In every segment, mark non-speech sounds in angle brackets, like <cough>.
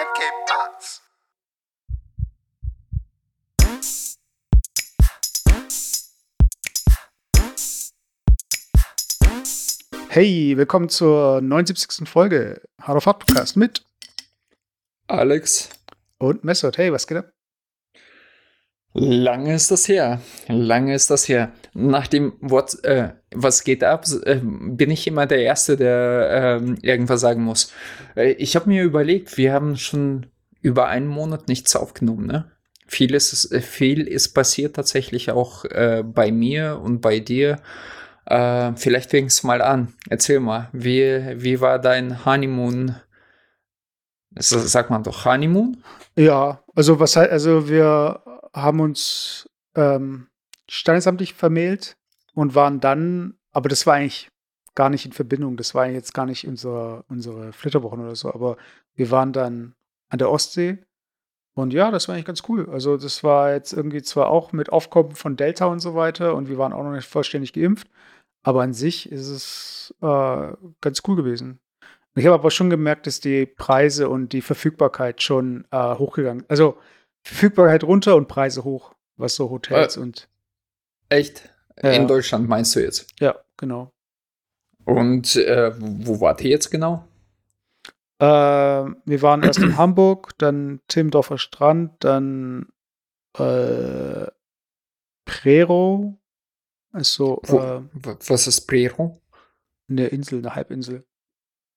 Cape Parts. Hey, willkommen zur 79. Folge Hard of Hard Podcast mit Alex. und Messert. Hey, was geht ab? Lange ist das her. Lange ist das her. Nach dem Wort, äh, was geht ab, äh, bin ich immer der Erste, der ähm, irgendwas sagen muss. Äh, ich habe mir überlegt, wir haben schon über einen Monat nichts aufgenommen, ne? Viel ist, äh, viel ist passiert tatsächlich auch bei mir und bei dir. Äh, vielleicht fängst du mal an. Erzähl mal, wie, wie war dein Honeymoon? Sagt man doch Honeymoon? Ja, also was also wir haben uns ähm, standesamtlich vermählt und waren dann, aber das war eigentlich gar nicht in Verbindung, das war jetzt gar nicht unsere, unsere Flitterwochen oder so, aber wir waren dann an der Ostsee und ja, das war eigentlich ganz cool. Also das war jetzt irgendwie zwar auch mit Aufkommen von Delta und so weiter und wir waren auch noch nicht vollständig geimpft, aber an sich ist es äh, ganz cool gewesen. Ich habe aber schon gemerkt, dass die Preise und die Verfügbarkeit schon äh, hochgegangen Also Verfügbarkeit runter und Preise hoch, was so Hotels und Echt? Ja, In. Deutschland meinst du jetzt? ja, genau. Und äh, wo wart ihr jetzt genau? Äh, wir waren erst in Hamburg, dann Timmendorfer Strand, dann äh, Prero, also Wo, äh, was ist Prero? eine Insel, eine Halbinsel.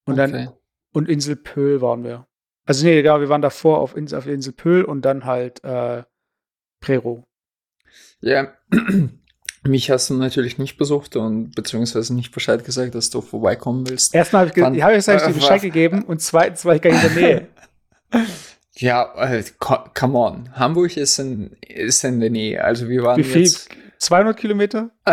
Und dann Okay. und Insel Pöhl waren wir. Also nee, ja, wir waren davor auf, Insel, auf der Insel Pöhl und dann halt äh, Prero. Ja, mich hast du natürlich nicht besucht und beziehungsweise nicht Bescheid gesagt, dass du vorbeikommen willst. Erstmal habe ich, ge hab ich, hab ich dir <laughs> Bescheid gegeben und zweitens war ich gar nicht in der Nähe. <laughs> Ja, äh, co- come on. Hamburg ist in, ist in der Nähe. Also wir waren Wie viel? jetzt, 200 Kilometer? <laughs>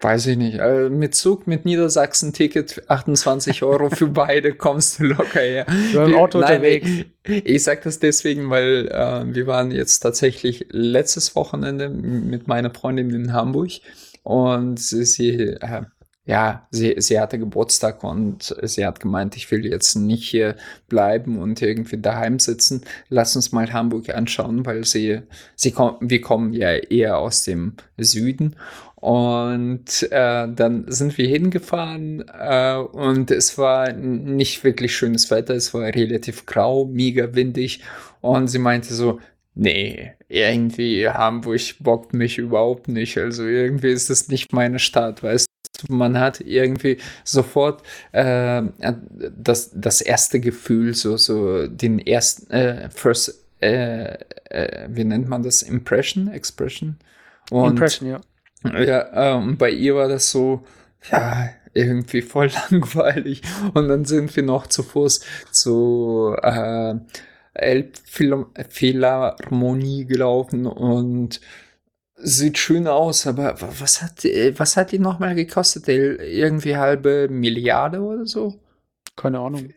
weiß ich nicht, äh, mit Zug, mit Niedersachsen-Ticket 28 Euro für <laughs> beide kommst du locker her. Waren im Auto nein, unterwegs. Ich, ich sag das deswegen, weil äh, wir waren jetzt tatsächlich letztes Wochenende mit meiner Freundin in Hamburg und sie, äh, ja, sie, sie hatte Geburtstag und sie hat gemeint, ich will jetzt nicht hier bleiben und irgendwie daheim sitzen. Lass uns mal Hamburg anschauen, weil sie, sie kommen, wir kommen ja eher aus dem Süden. Und äh, dann sind wir hingefahren äh, und es war nicht wirklich schönes Wetter. Es war relativ grau, mega windig. Und sie meinte so, nee, irgendwie Hamburg bockt mich überhaupt nicht. Also irgendwie ist das nicht meine Stadt, weißt du. Man hat irgendwie sofort äh, das, das erste Gefühl, so, so den ersten, äh, first, äh, äh, wie nennt man das? Impression? Expression? Und Impression, ja. Ja, ähm, bei ihr war das so, ja, irgendwie voll <laughs> langweilig. Und dann sind wir noch zu Fuß zu äh, Elbphilharmonie gelaufen und sieht schön aus, aber wa- was hat, was hat die nochmal gekostet? Irgendwie halbe Milliarde oder so? Keine Ahnung.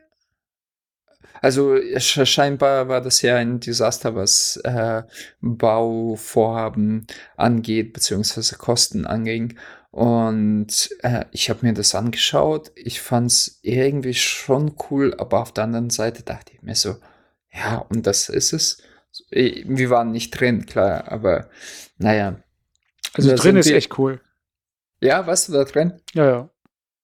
Also sch- scheinbar war das ja ein Desaster, was äh, Bauvorhaben angeht, beziehungsweise Kosten anging. Und äh, ich habe mir das angeschaut. Ich fand es irgendwie schon cool, aber auf der anderen Seite dachte ich mir so, ja, und das ist es. Wir waren nicht drin, klar, aber naja. Also drin ist wir- echt cool. Ja, warst du da drin? Ja, ja.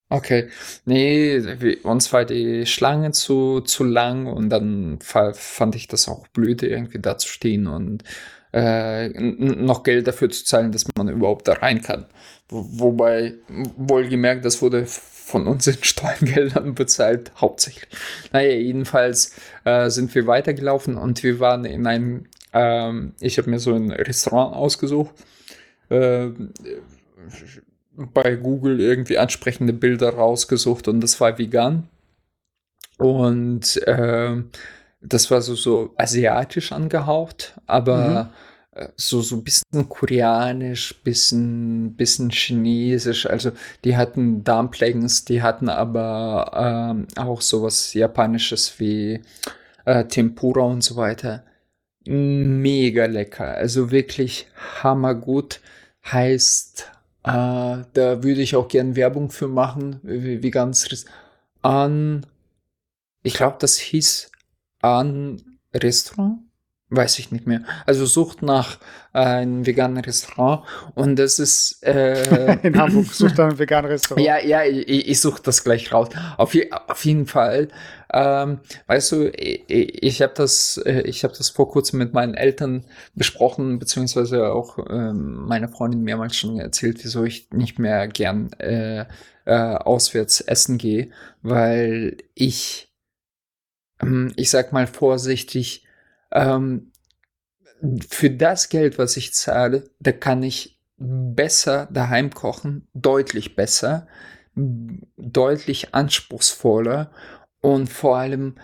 Okay, nee, wir- uns war die Schlange zu, zu lang und dann fa- fand ich das auch blöd, irgendwie da zu stehen und äh, noch Geld dafür zu zahlen, dass man überhaupt da rein kann. Wo, wobei, wohlgemerkt, das wurde von uns in Steuergeldern <laughs> bezahlt, hauptsächlich. Naja, jedenfalls äh, sind wir weitergelaufen und wir waren in einem, ähm, ich habe mir so ein Restaurant ausgesucht. Äh, bei Google irgendwie ansprechende Bilder rausgesucht und das war vegan. Und ähm, das war so, so asiatisch angehaucht, aber äh, so, so ein bisschen koreanisch, bisschen, bisschen chinesisch. Also die hatten Dumplings, die hatten aber ähm, auch sowas Japanisches wie äh, Tempura und so weiter. Mega lecker, also wirklich hammergut. Heißt, äh, da würde ich auch gern Werbung für machen, wie, ganz an. Ich glaube, das hieß an Restaurant Weiß ich nicht mehr. Also sucht nach äh, einem veganen Restaurant und das ist äh, <laughs> in Hamburg sucht nach einem veganen Restaurant. Ja, ja, ich, ich suche das gleich raus. Auf, je, auf jeden Fall. Ähm, weißt du, ich, ich habe das, äh, ich habe das vor kurzem mit meinen Eltern besprochen, beziehungsweise auch ähm, meine Freundin mehrmals schon erzählt, wieso ich nicht mehr gern äh, äh, auswärts essen gehe, weil ich, ähm, ich sag mal vorsichtig ähm, für das Geld, was ich zahle, da kann ich besser daheim kochen, deutlich besser, deutlich anspruchsvoller und vor allem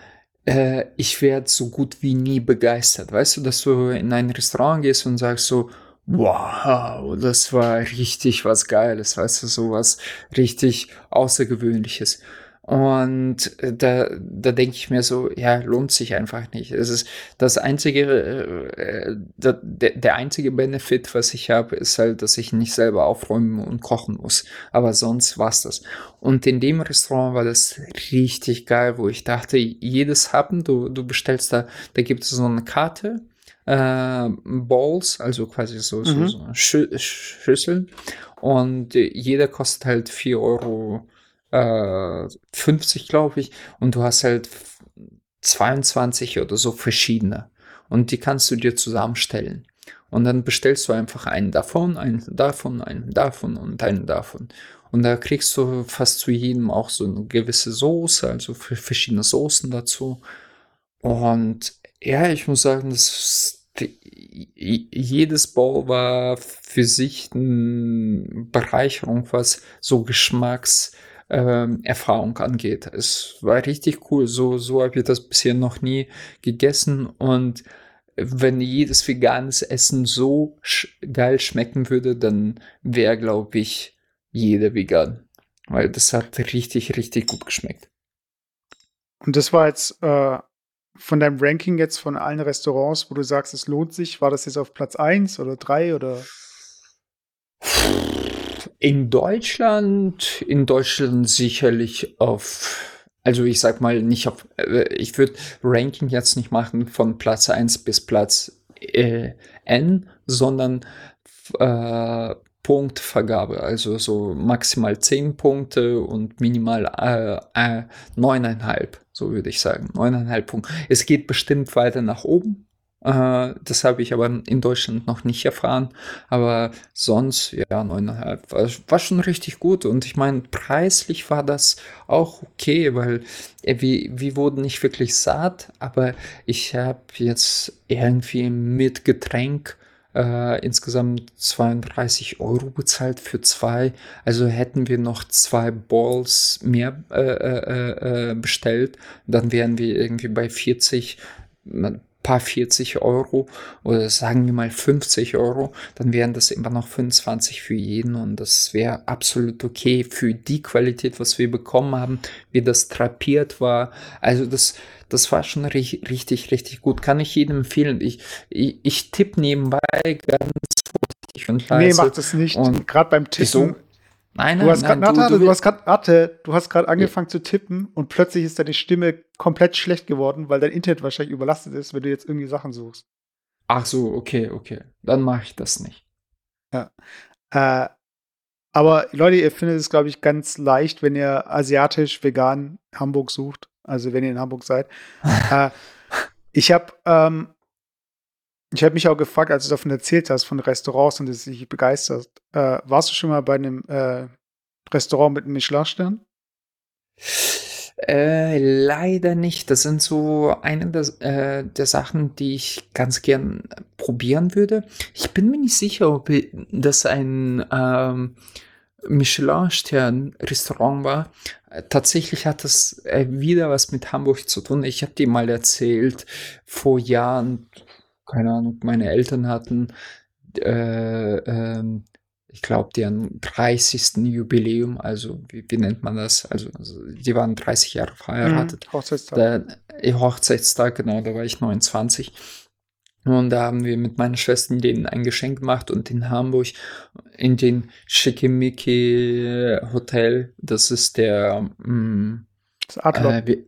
äh, ich werde so gut wie nie begeistert. Weißt du, dass du in ein Restaurant gehst und sagst so, wow, das war richtig was Geiles, weißt du, sowas richtig Außergewöhnliches. Und äh, da, da denke ich mir so, ja, lohnt sich einfach nicht. Es ist das einzige, äh, der, der einzige Benefit, was ich habe, ist halt, dass ich nicht selber aufräumen und kochen muss. Aber sonst war's das. Und in dem Restaurant war das richtig geil, wo ich dachte, jedes Happen, du, du bestellst da, da gibt es so eine Karte, äh, Balls, also quasi so, mhm. so, so Schü Schüsseln. Und jeder kostet halt vier Euro äh, 50, glaube ich, und du hast halt 22 oder so verschiedene. Und die kannst du dir zusammenstellen. Und dann bestellst du einfach einen davon, einen davon, einen davon und einen davon. Und da kriegst du fast zu jedem auch so eine gewisse Soße, also verschiedene Soßen dazu. Und ja, ich muss sagen, das, jedes Bowl war für sich eine Bereicherung, was so Geschmacks, ähm, Erfahrung angeht. Es war richtig cool. So, so habe ich das bisher noch nie gegessen und wenn jedes veganes Essen so sch geil schmecken würde, dann wäre, glaube ich, jeder vegan. Weil das hat richtig, richtig gut geschmeckt. Und das war jetzt äh, von deinem Ranking jetzt von allen Restaurants, wo du sagst, es lohnt sich, war das jetzt auf Platz 1 oder 3 oder? In Deutschland, in Deutschland sicherlich auf, also ich sag mal nicht auf, äh, ich würde Ranking jetzt nicht machen von Platz 1 bis Platz äh, N, sondern äh, Punktvergabe, also so maximal 10 Punkte und minimal äh, äh, 9,5, so würde ich sagen. 9,5 Punkte. Es geht bestimmt weiter nach oben, äh, das habe ich aber in Deutschland noch nicht erfahren. Aber sonst, ja, neuneinhalb war, war schon richtig gut. Und ich meine, preislich war das auch okay, weil äh, wir, wir wurden nicht wirklich satt, aber ich habe jetzt irgendwie mit Getränk äh, insgesamt 32 Euro bezahlt für zwei. Also hätten wir noch zwei Balls mehr äh, äh, äh bestellt, dann wären wir irgendwie bei 40 paar 40 Euro oder sagen wir mal 50 Euro, dann wären das immer noch 25 für jeden und das wäre absolut okay für die Qualität, was wir bekommen haben, wie das trapiert war. Also das, das war schon richtig, richtig, richtig gut. Kann ich jedem empfehlen. Ich, ich, ich tippe nebenbei ganz vorsichtig und leise. Nee, macht es nicht. Gerade beim Tippen. Wieso? Nein, nein, du hast nein, grad, du, du, du, hast gerade, warte, du hast gerade angefangen ja. zu tippen und plötzlich ist deine Stimme komplett schlecht geworden, weil dein Internet wahrscheinlich überlastet ist, wenn du jetzt irgendwie Sachen suchst. Ach so, okay, okay. Dann mache ich das nicht. Ja. Äh, aber Leute, ihr findet es, glaube ich, ganz leicht, wenn ihr asiatisch, vegan Hamburg sucht. Also wenn ihr in Hamburg seid. <laughs> äh, ich habe ähm, ich habe mich auch gefragt, als du davon erzählt hast, von Restaurants und dass dich begeistert. Äh, warst du schon mal bei einem äh, Restaurant mit einem Michelin-Stern? Äh, leider nicht. Das sind so eine der, äh, der, Sachen, die ich ganz gern probieren würde. Ich bin mir nicht sicher, ob das ein ähm, Michelin-Stern-Restaurant war. Tatsächlich hat das äh, wieder was mit Hamburg zu tun. Ich habe dir mal erzählt, vor Jahren, keine Ahnung, meine Eltern hatten, äh, ähm, ich glaube, deren 30. Jubiläum, also wie, wie nennt man das? Also, also, die waren 30 Jahre verheiratet. Mhm, Hochzeitstag. Der, äh, Hochzeitstag, genau, da war ich 29. Und da haben wir mit meiner Schwester denen ein Geschenk gemacht und in Hamburg in den Schickimicki Hotel, das ist der mh, mm, das Adler. Äh, wie,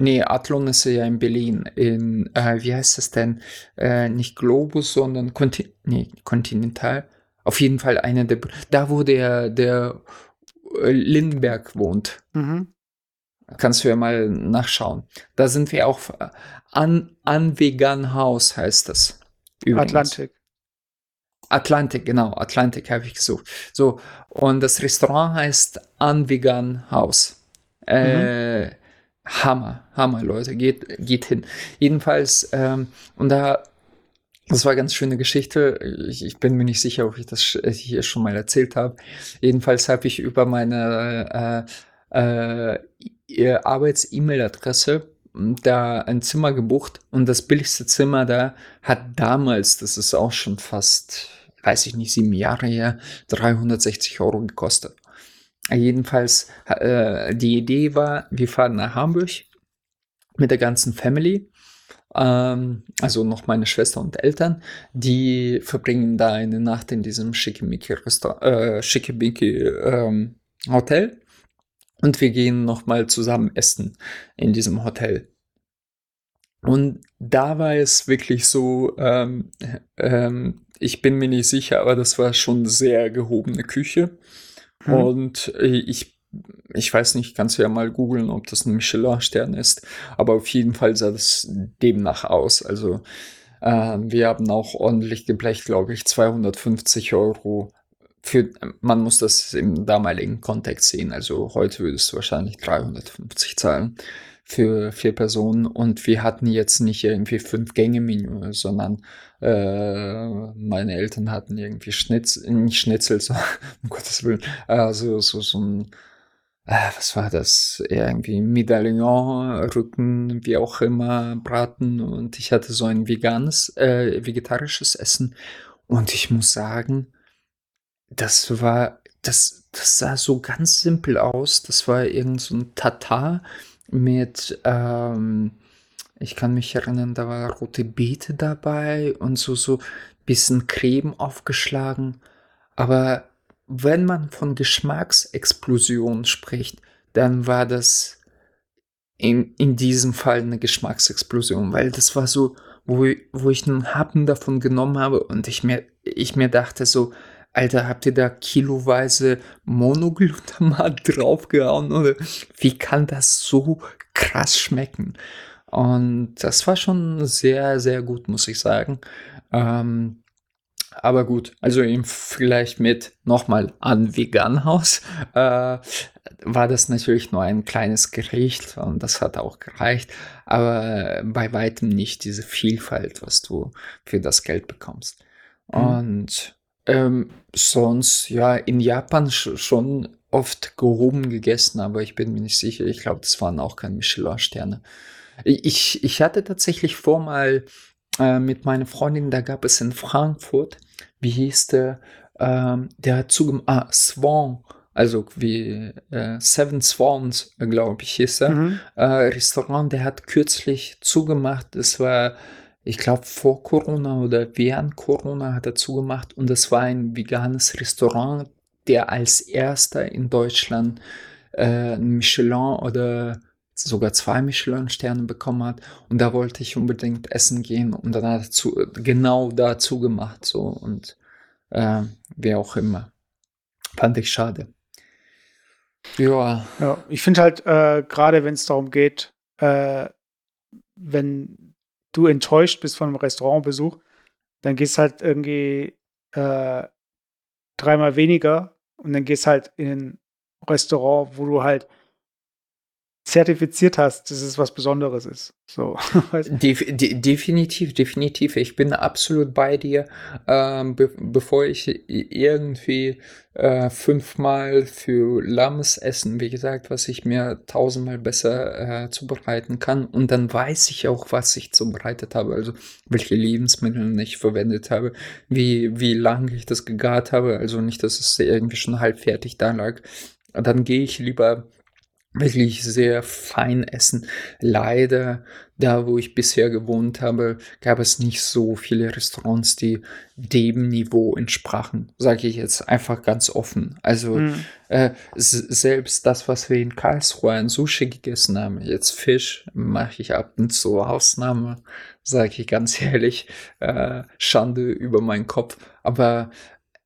Nee, Athlon ist ja in Berlin. In, äh, wie heißt das denn? Äh, nicht Globus, sondern Conti nee, Continental. Auf jeden Fall einer der. Da, wo der, der äh, Lindenberg wohnt. Mhm. Kannst du ja mal nachschauen. Da sind wir auch. Äh, an, an Vegan House heißt das. Übrigens. Atlantik. Atlantik, genau. Atlantik habe ich gesucht. So. Und das Restaurant heißt An Vegan House. Äh, mhm. Hammer, Hammer, Leute, geht, geht hin. Jedenfalls, ähm, und da, das war eine ganz schöne Geschichte. Ich, ich, bin mir nicht sicher, ob ich das hier schon mal erzählt habe. Jedenfalls habe ich über meine äh, äh, Arbeits-E-Mail-Adresse da ein Zimmer gebucht und das billigste Zimmer da hat damals, das ist auch schon fast, weiß ich nicht, sieben Jahre her, 360 Euro gekostet. Jedenfalls, äh, die Idee war, wir fahren nach Hamburg mit der ganzen Family. Ähm, also noch meine Schwester und Eltern. Die verbringen da eine Nacht in diesem schickimicki äh, ähm, Hotel. Und wir gehen nochmal zusammen essen in diesem Hotel. Und da war es wirklich so, ähm, ähm, ich bin mir nicht sicher, aber das war schon sehr gehobene Küche. Mhm. Und ich, ich weiß nicht, kannst du ja mal googeln, ob das ein Michelin-Stern ist, aber auf jeden Fall sah das demnach aus. Also äh, wir haben auch ordentlich geblecht, glaube ich, 250 Euro. Für, man muss das im damaligen Kontext sehen. Also heute würdest du wahrscheinlich 350 zahlen für vier Personen und wir hatten jetzt nicht irgendwie fünf Gänge Menü, sondern äh, meine Eltern hatten irgendwie Schnitzel, nicht Schnitzel, so, <laughs> um Gottes Willen, also so, so ein, äh, was war das? Irgendwie Medaillon, Rücken, wie auch immer, Braten und ich hatte so ein veganes, äh, vegetarisches Essen und ich muss sagen, das war, das, das sah so ganz simpel aus. Das war irgend so ein Tatar mit, ähm, ich kann mich erinnern, da war rote Beete dabei und so, so bisschen Creme aufgeschlagen. Aber wenn man von Geschmacksexplosion spricht, dann war das in, in diesem Fall eine Geschmacksexplosion, weil das war so, wo, wo ich einen Happen davon genommen habe und ich mir, ich mir dachte so, Alter, habt ihr da kiloweise Monoglutamat <laughs> draufgehauen oder wie kann das so krass schmecken? Und das war schon sehr, sehr gut, muss ich sagen. Ähm, aber gut, also im Vergleich mit nochmal an Veganhaus äh, war das natürlich nur ein kleines Gericht und das hat auch gereicht, aber bei weitem nicht diese Vielfalt, was du für das Geld bekommst. Mhm. Und ähm, sonst, ja, in Japan schon oft gehoben gegessen, aber ich bin mir nicht sicher. Ich glaube, das waren auch keine Michelin-Sterne. Ich, ich hatte tatsächlich vor, mal äh, mit meiner Freundin, da gab es in Frankfurt, wie hieß der, ähm, der hat zugemacht, ah, Swan, also wie äh, Seven Swans, glaube ich, hieß er, mhm. äh, Restaurant, der hat kürzlich zugemacht. Das war ich glaube, vor Corona oder während Corona hat er zugemacht und es war ein veganes Restaurant, der als erster in Deutschland äh, Michelin oder sogar zwei Michelin-Sterne bekommen hat. Und da wollte ich unbedingt essen gehen und dann hat er zu, genau da zugemacht. So und äh, wer auch immer. Fand ich schade. Ja. ja ich finde halt, äh, gerade wenn es darum geht, äh, wenn du enttäuscht bist von einem Restaurantbesuch, dann gehst halt irgendwie äh, dreimal weniger und dann gehst halt in ein Restaurant, wo du halt zertifiziert hast, dass es was Besonderes ist. So. <laughs> Def de definitiv, definitiv. Ich bin absolut bei dir. Ähm, be bevor ich irgendwie äh, fünfmal für Lammesessen, wie gesagt, was ich mir tausendmal besser äh, zubereiten kann. Und dann weiß ich auch, was ich zubereitet habe, also welche Lebensmittel ich verwendet habe, wie, wie lange ich das gegart habe. Also nicht, dass es irgendwie schon halb fertig da lag. Dann gehe ich lieber wirklich sehr fein essen. Leider, da wo ich bisher gewohnt habe, gab es nicht so viele Restaurants, die dem Niveau entsprachen, sage ich jetzt einfach ganz offen. Also mhm. äh, selbst das, was wir in Karlsruhe an Sushi gegessen haben, jetzt Fisch, mache ich ab und zu Ausnahme, sage ich ganz <laughs> ehrlich, äh, Schande über meinen Kopf. Aber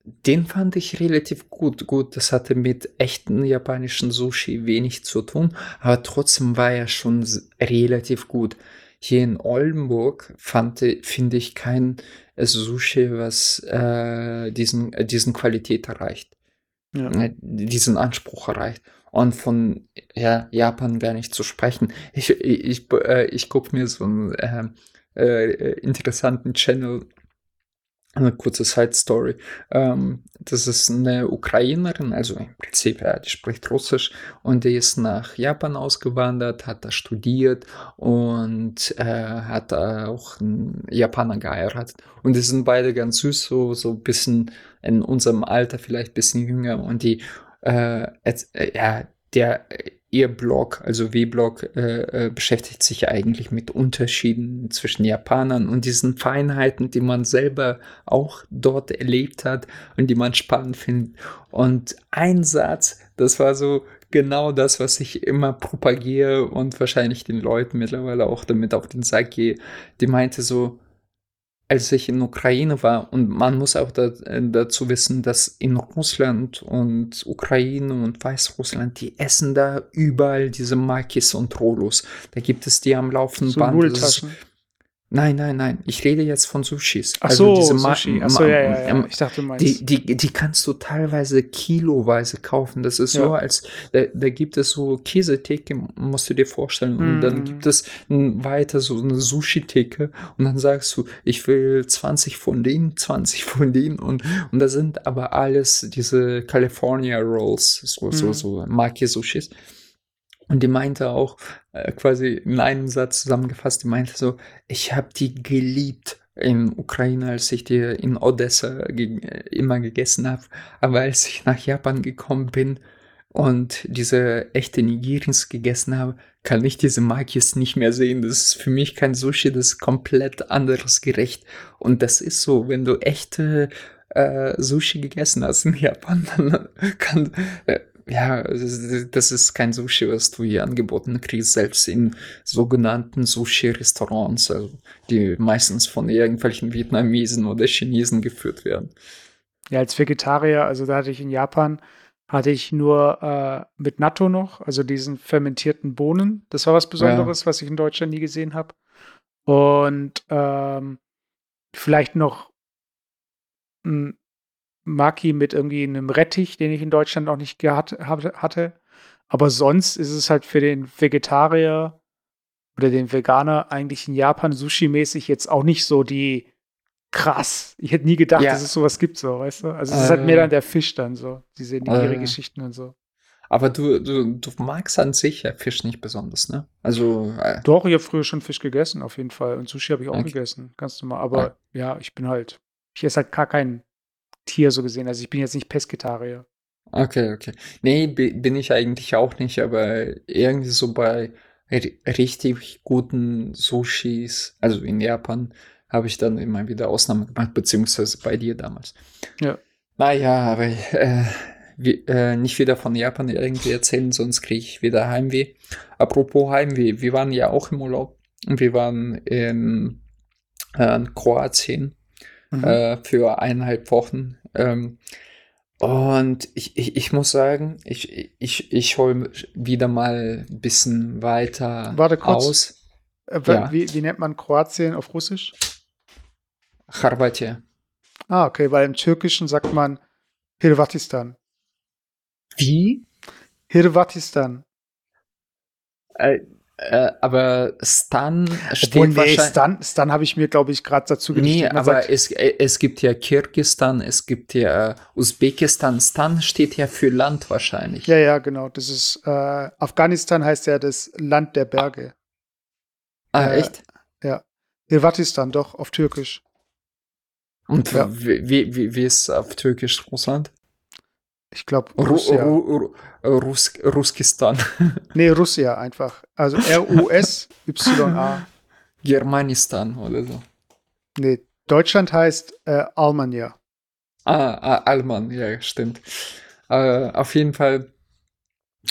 den fand ich relativ gut. Gut, das hatte mit echten japanischen Sushi wenig zu tun, aber trotzdem war er schon relativ gut. Hier in Oldenburg fand, finde ich kein Sushi, was äh, diesen, äh, diesen Qualität erreicht. Ja. Äh, diesen Anspruch erreicht. Und von ja, Japan gar nicht zu sprechen. Ich, ich, ich, äh, ich gucke mir so einen äh, äh, interessanten Channel eine kurze Side Story. Ähm, das ist eine Ukrainerin, also im Prinzip, ja, die spricht Russisch und die ist nach Japan ausgewandert, hat da studiert und äh, hat auch einen Japaner geheiratet. Und die sind beide ganz süß, so, so ein bisschen in unserem Alter, vielleicht ein bisschen jünger und die, äh, äh, ja, der Ihr Blog, also W-Blog, äh, äh, beschäftigt sich eigentlich mit Unterschieden zwischen Japanern und diesen Feinheiten, die man selber auch dort erlebt hat und die man spannend findet. Und ein Satz, das war so genau das, was ich immer propagiere und wahrscheinlich den Leuten mittlerweile auch damit auf den Sack gehe. Die meinte so, als ich in Ukraine war, und man muss auch da, äh, dazu wissen, dass in Russland und Ukraine und Weißrussland, die essen da überall diese Makis und Rolos. Da gibt es die am laufenden so Band. Nein, nein, nein. Ich rede jetzt von Sushis. Ach also so, diese Sushi. Ach so, ja, ja, ja. Ich dachte, du meinst. Die, die, die kannst du teilweise kiloweise kaufen. Das ist ja. so, als da, da gibt es so Käsetheke, musst du dir vorstellen. Und mm. dann mhm. gibt es weiter so eine Sushi-Theke. Und dann sagst du, ich will 20 von denen, 20 von denen. Und, und da sind aber alles diese California Rolls, so, mm. so, mhm. so Maki-Sushis. Und die meinte auch, äh, quasi in einem Satz zusammengefasst, die meinte so, ich habe die geliebt in Ukraine, als ich die in Odessa ge immer gegessen habe. Aber als ich nach Japan gekommen bin und diese echte Nigirins gegessen habe, kann ich diese Makis nicht mehr sehen. Das ist für mich kein Sushi, das ist komplett anderes Gericht. Und das ist so, wenn du echte äh, Sushi gegessen hast in Japan, <laughs> dann kann, äh, ja, das ist kein Sushi, was du hier angeboten kriegst, selbst in sogenannten Sushi-Restaurants, also die meistens von irgendwelchen Vietnamesen oder Chinesen geführt werden. Ja, als Vegetarier, also da hatte ich in Japan, hatte ich nur äh, mit Natto noch, also diesen fermentierten Bohnen. Das war was Besonderes, ja. was ich in Deutschland nie gesehen habe. Und ähm, vielleicht noch ein Maki mit irgendwie einem Rettich, den ich in Deutschland noch nicht gehabt hatte. Aber sonst ist es halt für den Vegetarier oder den Veganer eigentlich in Japan Sushi-mäßig jetzt auch nicht so die krass. Ich hätte nie gedacht, ja. dass es sowas gibt, so, weißt du? Also es äh, ist halt mehr dann der Fisch dann so, diese Nigiri-Geschichten äh, und so. Aber du, du, du magst an sich ja Fisch nicht besonders, ne? Also. Äh, Doch, ich habe früher schon Fisch gegessen, auf jeden Fall. Und Sushi habe ich auch okay. gegessen, ganz normal. Aber ah. ja, ich bin halt, ich esse halt gar keinen Tier so gesehen. Also ich bin jetzt nicht Pesketarier. Okay, okay. Nee, bin ich eigentlich auch nicht, aber irgendwie so bei richtig guten Sushis, also in Japan, habe ich dann immer wieder Ausnahmen gemacht, beziehungsweise bei dir damals. Ja. Naja, aber äh, wie, äh, nicht wieder von Japan irgendwie erzählen, sonst kriege ich wieder Heimweh. Apropos Heimweh, wir waren ja auch im Urlaub und wir waren in äh, Kroatien mhm. äh, für eineinhalb Wochen. Ähm, und ich, ich, ich muss sagen, ich, ich, ich hole wieder mal ein bisschen weiter Warte kurz. aus. Äh, ja. wie, wie nennt man Kroatien auf Russisch? Charbatia. Ah, okay, weil im Türkischen sagt man Hirvatistan. Wie? Hirvatistan. Äh, äh, aber Stan steht Obwohl, nee, wahrscheinlich. Stan, Stan habe ich mir, glaube ich, gerade dazu geschrieben. Nee, aber sagt, es, äh, es gibt ja Kirgistan, es gibt ja Usbekistan. Stan steht ja für Land wahrscheinlich. Ja, ja, genau. Das ist äh, Afghanistan heißt ja das Land der Berge. Ah, äh, echt? Ja. Irvatistan, doch, auf Türkisch. Und ja. wie, wie, wie ist auf Türkisch Russland? Ich glaube, Ru Russia. Ru Ru Rus Ruskistan. Nee, Russia. Rus Ruskistan. Nee, Russia einfach. Also R-U-S-Y-A. Germanistan oder so. Nee, Deutschland heißt äh, Almania. Ah, Alman, ja, stimmt. Äh, auf jeden Fall,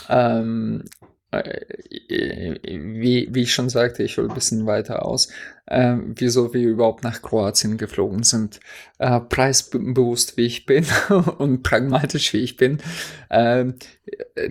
ähm, äh, wie, wie ich schon sagte, ich hole ein bisschen weiter aus, äh, wieso wir überhaupt nach Kroatien geflogen sind. Äh, preisbewusst wie ich bin <laughs> und pragmatisch wie ich bin. Äh,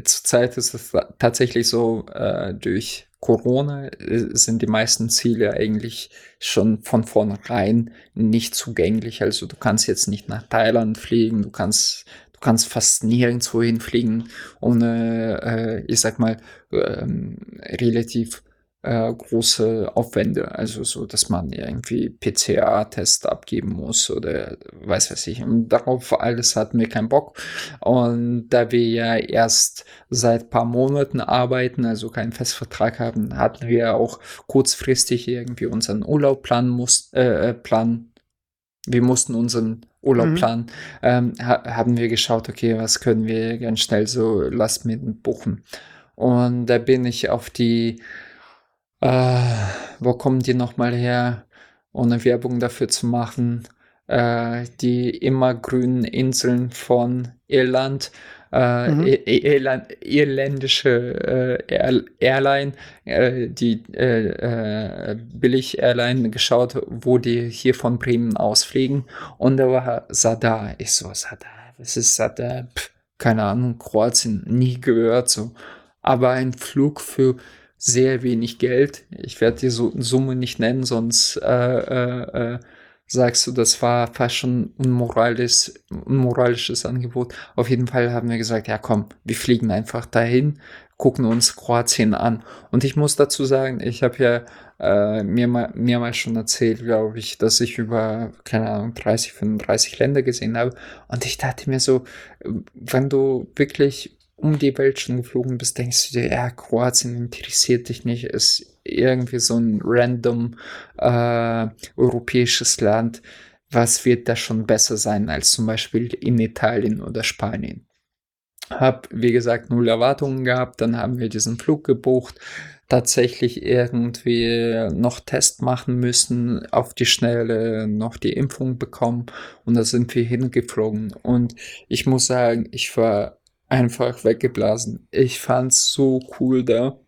zurzeit ist es tatsächlich so, äh, durch Corona äh, sind die meisten Ziele eigentlich schon von vornherein nicht zugänglich. Also du kannst jetzt nicht nach Thailand fliegen, du kannst kannst fast nirgendwo hinfliegen ohne, äh, ich sag mal, ähm, relativ äh, große Aufwände. Also so, dass man irgendwie PCA-Test abgeben muss oder weiß was ich. Und darauf alles hatten wir keinen Bock. Und da wir ja erst seit paar Monaten arbeiten, also keinen Festvertrag haben, hatten wir auch kurzfristig irgendwie unseren Urlaub planen muss, äh, planen. Wir mussten unseren Urlaub Mhm. planen, ähm, ha haben wir geschaut, okay, was können wir ganz schnell so Last Minute buchen. Und da bin ich auf die, äh, wo kommen die nochmal her, ohne Werbung dafür zu machen, äh, die immergrünen Inseln von Irland, äh, Mhm. Irland, irländische äh, Air Airline, äh, die äh, äh, Billig-Airline geschaut, wo die hier von Bremen ausfliegen. Und da war Sadar. Ich so, Sadar, was ist Sadar? Pff, keine Ahnung, Kroatien, nie gehört so. Aber ein Flug für sehr wenig Geld. Ich werde die Su- Summe nicht nennen, sonst äh, äh, äh, sagst du, das war fast schon unmoralisch, unmoralisches Angebot. Auf jeden Fall haben wir gesagt, ja komm, wir fliegen einfach dahin, gucken uns Kroatien an. Und ich muss dazu sagen, ich habe ja äh, mir mal, mehrmals schon erzählt, glaube ich, dass ich über, keine Ahnung, 30, 35 Länder gesehen habe. Und ich dachte mir so, wenn du wirklich um die Welt schon geflogen bist, denkst du dir, ja, Kroatien interessiert dich nicht, ist irgendwie so ein random äh, europäisches Land. Was wird da schon besser sein als zum Beispiel in Italien oder Spanien? Hab, wie gesagt, null Erwartungen gehabt, dann haben wir diesen Flug gebucht, tatsächlich irgendwie noch Test machen müssen, auf die Schnelle noch die Impfung bekommen und da sind wir hingeflogen. Und ich muss sagen, ich war einfach weggeblasen. Ich fand's so cool da.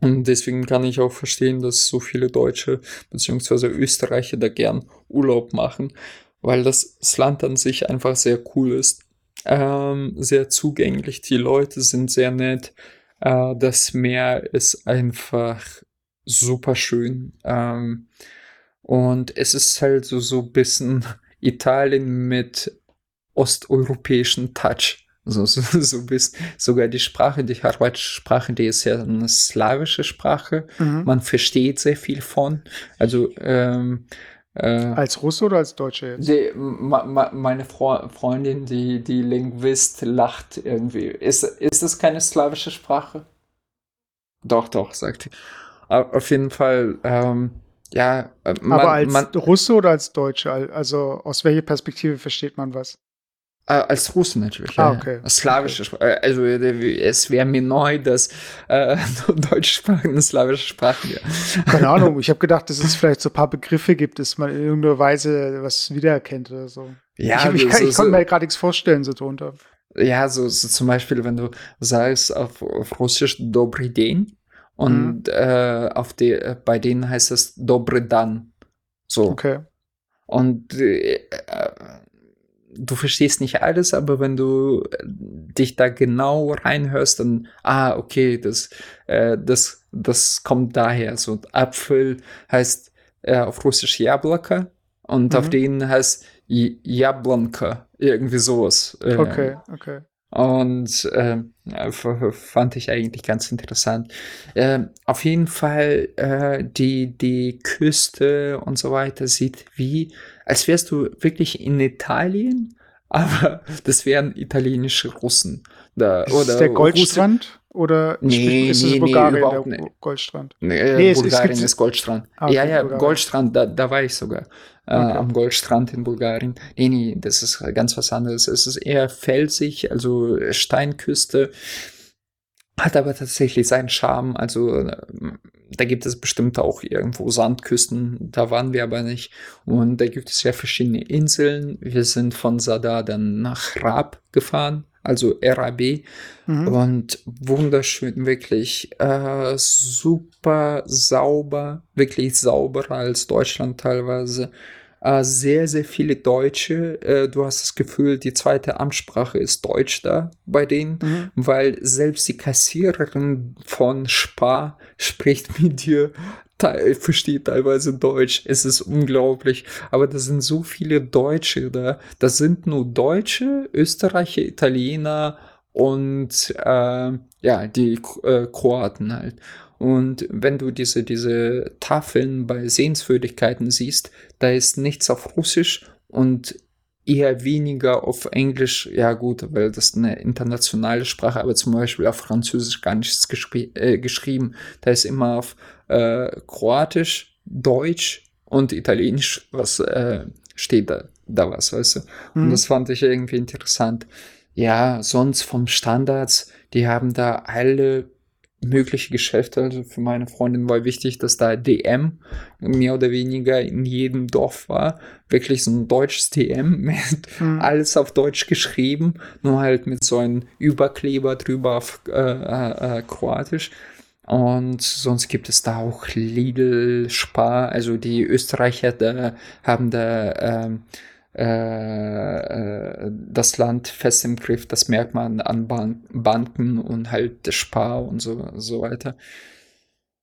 Und deswegen kann ich auch verstehen, dass so viele Deutsche bzw. Österreicher da gern Urlaub machen, weil das, das Land an sich einfach sehr cool ist, ähm, sehr zugänglich. Die Leute sind sehr nett. Äh, das Meer ist einfach super schön. Ähm, und es ist halt so, so ein bisschen Italien mit osteuropäischen Touch. <laughs> So, so, so bis sogar die Sprache, die horvatische Sprache, die ist ja eine slawische Sprache. Mhm. Man versteht sehr viel von. Also ähm, äh, Als Russe oder als Deutsche jetzt? die, ma, ma, meine Fro Freundin, die, die Linguist, lacht irgendwie. Ist, ist das keine slawische Sprache? Doch, doch, sagt sie. Auf jeden Fall, ähm, ja, äh, man, Aber als man, Russe oder als Deutsche? Al- Also aus welcher Perspektive versteht man was? Äh, als Russe natürlich. Ah, okay. ja. Slawische Sprache. Äh, Also äh, es wäre mir neu, dass äh, <laughs> eine slawische Sprache wäre. Keine <laughs> Ahnung. Ich habe gedacht, dass es vielleicht so ein paar Begriffe gibt, dass man in irgendeiner Weise was wiedererkennt oder so. Ja, ich ich, so- ich konnte mir gerade nichts vorstellen so drunter. Ja, so, so zum Beispiel, wenn du sagst auf, auf Russisch Dobry Den und äh, auf die, bei denen heißt es Dobry Dan. So. Okay. Und äh, äh, du verstehst nicht alles, aber wenn du äh, dich da genau reinhörst, dann, ah, okay, das, äh, das, das kommt daher. So Apfel heißt äh, auf Russisch Jablaka und auf Mhm. denen heißt J- Jablonka, irgendwie sowas. Äh, Okay, okay. und f- fand ich eigentlich ganz interessant. Ähm, auf jeden Fall äh, die, die Küste und so weiter sieht wie, als wärst du wirklich in Italien, <laughs> aber das wären italienische Russen. Da, Ist es der Goldstrand? Oder nee, ist nee, es Bulgarien, nee, überhaupt nicht. Goldstrand? Nee, Nee, es Bulgarien ist Goldstrand. Ah, ja, ja, Bulgarien. Goldstrand, da, da war ich sogar. Äh, Okay. am Goldstrand in Bulgarien. Nee, nee, das ist ganz was anderes. Es ist eher felsig, also Steinküste. Hat aber tatsächlich seinen Charme. Also äh, da gibt es bestimmt auch irgendwo Sandküsten. Da waren wir aber nicht. Und da gibt es ja verschiedene Inseln. Wir sind von Sadar dann nach Rab gefahren, also RAB. Mhm. Und wunderschön, wirklich äh, super sauber, wirklich sauberer als Deutschland teilweise. Äh, sehr, sehr viele Deutsche. Äh, du hast das Gefühl, die zweite Amtssprache ist Deutsch da bei denen, Mhm. weil selbst die Kassiererin von Spar spricht <laughs> mit dir, te versteht teilweise Deutsch. Es ist unglaublich. Aber da sind so viele Deutsche da. Das sind nur Deutsche, Österreicher, Italiener und äh, ja, die äh, Kroaten halt. Und wenn du diese, diese Tafeln bei Sehenswürdigkeiten siehst, da ist nichts auf Russisch und eher weniger auf Englisch. Ja gut, weil das eine internationale Sprache, aber zum Beispiel auf Französisch gar nichts geschri äh, geschrieben. Da ist immer auf äh, Kroatisch, Deutsch und Italienisch, was äh, steht da, da was, weißt du. Und Mhm. das fand ich irgendwie interessant. Ja, sonst vom Standards, die haben da alle mögliche Geschäfte. Also für meine Freundin war wichtig, dass da DM mehr oder weniger in jedem Dorf war. Wirklich so ein deutsches DM <laughs> mit Mhm. alles auf Deutsch geschrieben, nur halt mit so einem Überkleber drüber auf äh, äh, äh, Kroatisch. Und sonst gibt es da auch Lidl, Spar, also die Österreicher da haben da ähm, äh, äh, das Land fest im Griff. Das merkt man an Ban Banken und halt Spar und so, so weiter.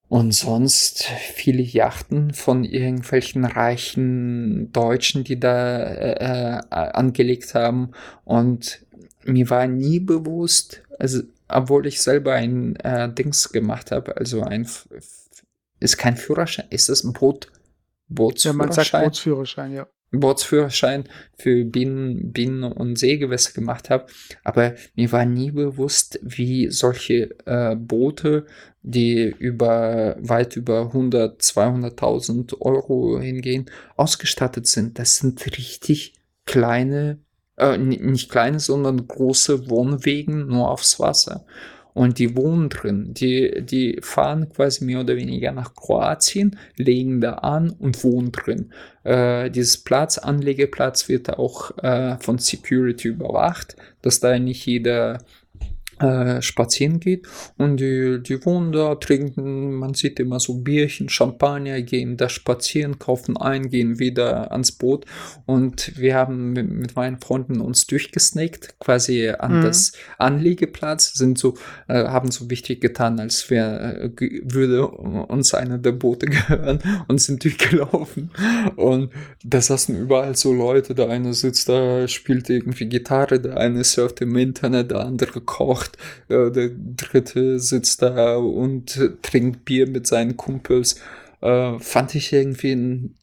Und sonst viele Yachten von irgendwelchen reichen Deutschen, die da äh, äh, angelegt haben. Und mir war nie bewusst, also obwohl ich selber ein äh, Dings gemacht habe, also ein ist kein Führerschein, ist das ein Boot? Ja, man sagt Bootsführerschein? Bootsführerschein, ja. Bootsführerschein für Binnen, Binnen- und Seegewässer gemacht habe. Aber mir war nie bewusst, wie solche äh, Boote, die über weit über 100, 200.000 Euro hingehen, ausgestattet sind. Das sind richtig kleine, äh, nicht kleine, sondern große Wohnwegen nur aufs Wasser. Und die wohnen drin. Die, die fahren quasi mehr oder weniger nach Kroatien, legen da an und wohnen drin. Äh, dieses Platz, Anlegeplatz wird auch äh, von Security überwacht, dass da nicht jeder äh, spazieren geht. Und die, die wohnen da, trinken, man sieht immer so Bierchen, Champagner, gehen da spazieren, kaufen ein, gehen wieder ans Boot. Und wir haben mit, mit meinen Freunden uns durchgesnackt, quasi an Mhm. das Anlegeplatz, sind so, äh, haben so wichtig getan, als wär, äh, würde uns einer der Boote <laughs> gehören und sind durchgelaufen. Und da saßen überall so Leute, der eine sitzt da, spielt irgendwie Gitarre, der eine surft im Internet, der andere kocht, äh, der dritte sitzt da und trinkt Bier mit seinen Kumpels. Äh, fand ich irgendwie ein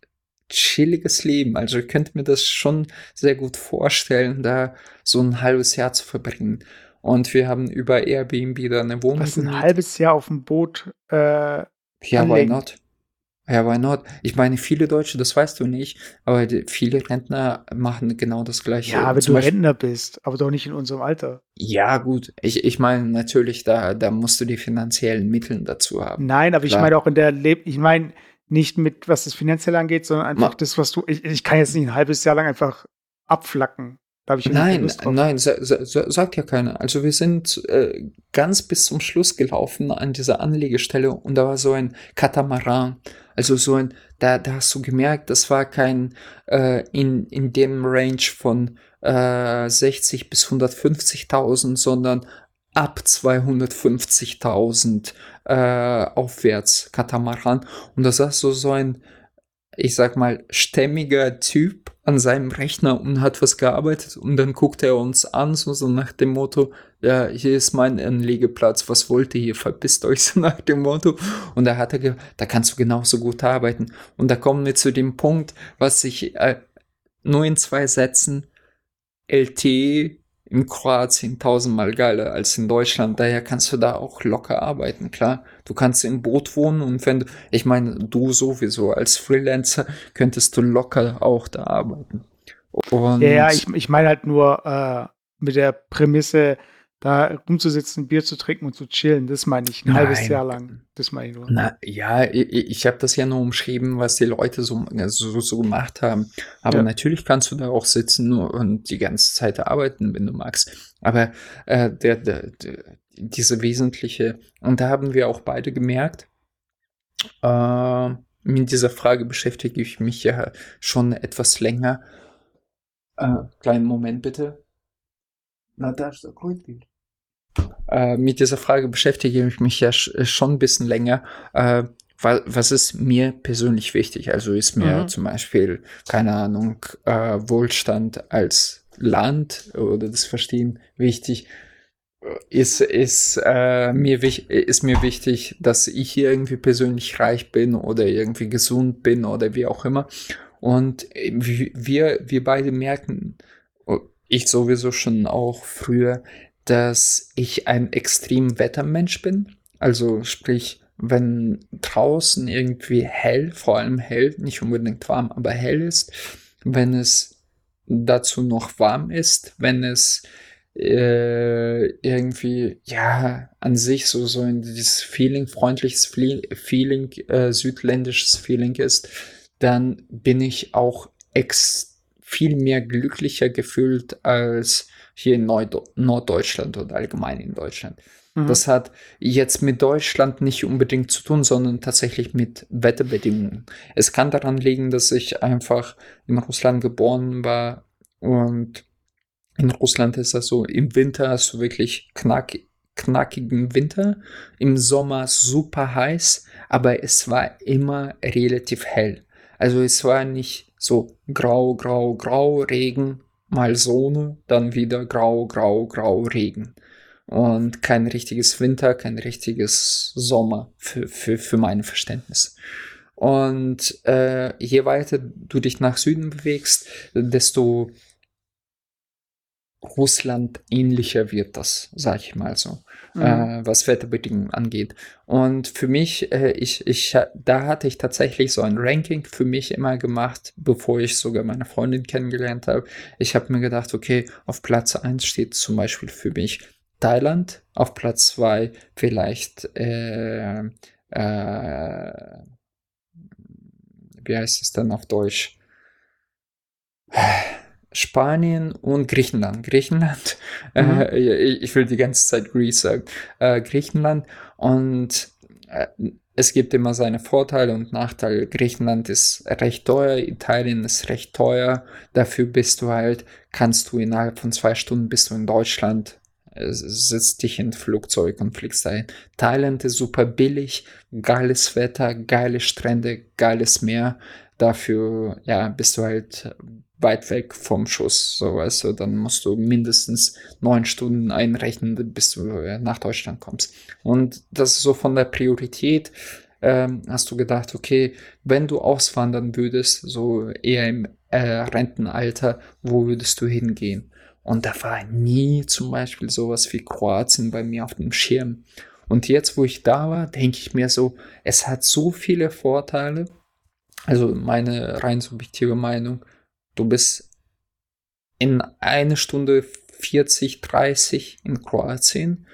chilliges Leben. Also ich könnte mir das schon sehr gut vorstellen, da so ein halbes Jahr zu verbringen. Und wir haben über Airbnb da eine Wohnung Was ein halbes Jahr auf dem Boot. Äh, Ja, why not? Ja, why not? Ich meine, viele Deutsche, das weißt du nicht, aber viele Rentner machen genau das Gleiche. ja, wenn Zum du Beispiel- Rentner bist, aber doch nicht in unserem Alter. Ja, gut. Ich, ich meine, natürlich, da, da musst du die finanziellen Mittel dazu haben. Nein, aber ich Klar. meine auch in der Leb ich meine nicht mit, was das finanziell angeht, sondern einfach Ma- das, was du. Ich, ich kann jetzt nicht ein halbes Jahr lang einfach abflacken. Da habe ich Nein, nein, sa, sa, sagt ja keiner. Also wir sind äh, ganz bis zum Schluss gelaufen an dieser Anlegestelle und da war so ein Katamaran. Also so ein, da, da hast du gemerkt, das war kein äh, in, in dem Range von äh, 60 bis 150.000, sondern ab 250.000 äh, aufwärts Katamaran. Und da saß so so ein, ich sag mal, stämmiger Typ an seinem Rechner und hat was gearbeitet und dann guckt er uns an, so, so nach dem Motto, ja, hier ist mein Anlegeplatz, was wollt ihr hier, verpisst euch <laughs> so nach dem Motto. Und da hat er, ge da kannst du genauso gut arbeiten. Und da kommen wir zu dem Punkt, was ich äh, nur in zwei Sätzen LT in Kroatien tausendmal geiler als in Deutschland. Daher kannst du da auch locker arbeiten, klar. Du kannst im Boot wohnen und wenn du, ich meine, du sowieso als Freelancer könntest du locker auch da arbeiten. Und ja, ja, ich, ich meine halt nur äh, mit der Prämisse, da rumzusitzen, Bier zu trinken und zu chillen, das meine ich ein Nein. halbes Jahr lang. Das meine ich nur. Na, ja, ich, ich habe das ja nur umschrieben, was die Leute so, so, so gemacht haben. Aber ja. natürlich kannst du da auch sitzen und die ganze Zeit arbeiten, wenn du magst. Aber äh, der, der, der, diese wesentliche, und da haben wir auch beide gemerkt, äh, mit dieser Frage beschäftige ich mich ja schon etwas länger. Äh, kleinen Moment bitte. Ist der Kreuzbild. Äh, mit dieser Frage beschäftige ich mich ja äh, schon ein bisschen länger. Äh, was ist mir persönlich wichtig? Also ist mir mhm. zum Beispiel, keine Ahnung, äh, Wohlstand als Land oder das Verstehen wichtig. Ist, ist, äh, mir, ist mir wichtig, dass ich hier irgendwie persönlich reich bin oder irgendwie gesund bin oder wie auch immer. Und wir, wir beide merken, oh, ich sowieso schon auch früher, dass ich ein extrem Wettermensch bin. Also sprich, wenn draußen irgendwie hell, vor allem hell, nicht unbedingt warm, aber hell ist, wenn es dazu noch warm ist, wenn es äh, irgendwie, ja, an sich so, so in dieses Feeling, freundliches Feeling, äh, südländisches Feeling ist, dann bin ich auch ex viel mehr glücklicher gefühlt als hier in Nord Norddeutschland oder allgemein in Deutschland. Mhm. Das hat jetzt mit Deutschland nicht unbedingt zu tun, sondern tatsächlich mit Wetterbedingungen. Es kann daran liegen, dass ich einfach in Russland geboren war und in Russland ist das so, im Winter hast du wirklich knack, knackigen Winter, im Sommer super heiß, aber es war immer relativ hell. Also es war nicht so grau, grau, grau, Regen, mal Sonne, dann wieder grau, grau, grau, Regen. Und kein richtiges Winter, kein richtiges Sommer für, für, für mein Verständnis. Und äh, je weiter du dich nach Süden bewegst, desto Russland ähnlicher wird das, sag ich mal so, mhm. äh, was Wetterbedingungen angeht. Und für mich, äh, ich, ich, da hatte ich tatsächlich so ein Ranking für mich immer gemacht, bevor ich sogar meine Freundin kennengelernt habe. Ich habe mir gedacht, okay, auf Platz 1 steht zum Beispiel für mich Thailand, auf Platz 2 vielleicht, äh, äh, wie heißt es dann auf Deutsch? Spanien und Griechenland. Griechenland, <laughs> mhm. äh, ich will die ganze Zeit Greece sagen, äh, Griechenland und äh, es gibt immer seine Vorteile und Nachteile. Griechenland ist recht teuer, Italien ist recht teuer. Dafür bist du halt, kannst du innerhalb von zwei Stunden bist du in Deutschland, sitzt dich in Flugzeug und fliegst dahin. Thailand ist super billig, geiles Wetter, geile Strände, geiles Meer. Dafür, ja, bist du halt weit weg vom Schuss, so weißt du, dann musst du mindestens neun Stunden einrechnen, bis du äh, nach Deutschland kommst. Und das ist so von der Priorität, ähm, hast du gedacht, okay, wenn du auswandern würdest, so eher im äh, Rentenalter, wo würdest du hingehen? Und da war nie zum Beispiel sowas wie Kroatien bei mir auf dem Schirm. Und jetzt, wo ich da war, denke ich mir so, es hat so viele Vorteile. Also meine rein subjektive Meinung, Du bist in eine Stunde 40, 30 in Kroatien.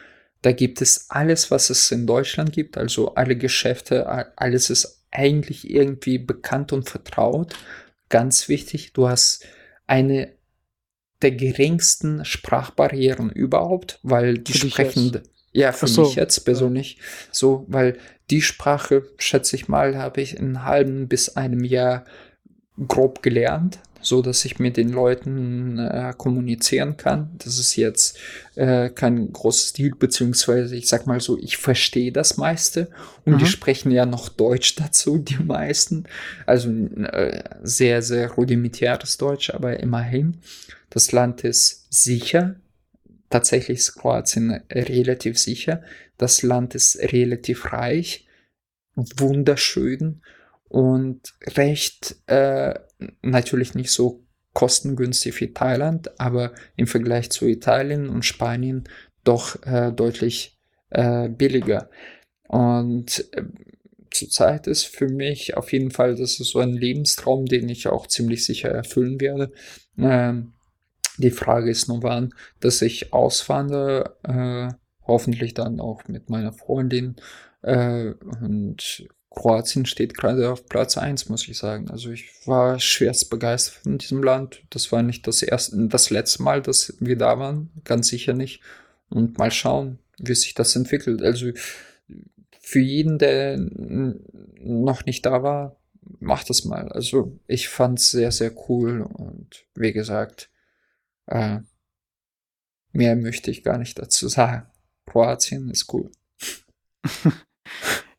Da gibt es alles, was es in Deutschland gibt, also alle Geschäfte, alles ist eigentlich irgendwie bekannt und vertraut. Ganz wichtig, du hast eine der geringsten Sprachbarrieren überhaupt, weil die sprechen, ja, für so. mich jetzt persönlich so, weil die Sprache, schätze ich mal, habe ich in einem halben bis einem Jahr grob gelernt so dass ich mit den Leuten äh, kommunizieren kann. Das ist jetzt äh, kein großes Stil, beziehungsweise ich sag mal so, ich verstehe das meiste und mhm. die sprechen ja noch Deutsch <laughs> dazu, die meisten. Also äh, sehr, sehr rudimentäres Deutsch, aber immerhin. Das Land ist sicher. Tatsächlich ist Kroatien relativ sicher. Das Land ist relativ reich, wunderschön und recht äh, natürlich nicht so kostengünstig wie Thailand, aber im Vergleich zu Italien und Spanien doch äh, deutlich äh, billiger. Und äh, zurzeit ist für mich auf jeden Fall, das ist so ein Lebenstraum, den ich auch ziemlich sicher erfüllen werde. Ähm, die Frage ist nur wann, dass ich auswandere, äh, hoffentlich dann auch mit meiner Freundin. Äh, und Kroatien steht gerade auf Platz 1, muss ich sagen. Also ich war schwerst begeistert von diesem Land. Das war nicht das erste, das letzte Mal, dass wir da waren, ganz sicher nicht. Und mal schauen, wie sich das entwickelt. Also für jeden, der noch nicht da war, macht das mal. Also ich fand es sehr, sehr cool und wie gesagt, äh, mehr möchte ich gar nicht dazu sagen. Kroatien ist cool. <laughs>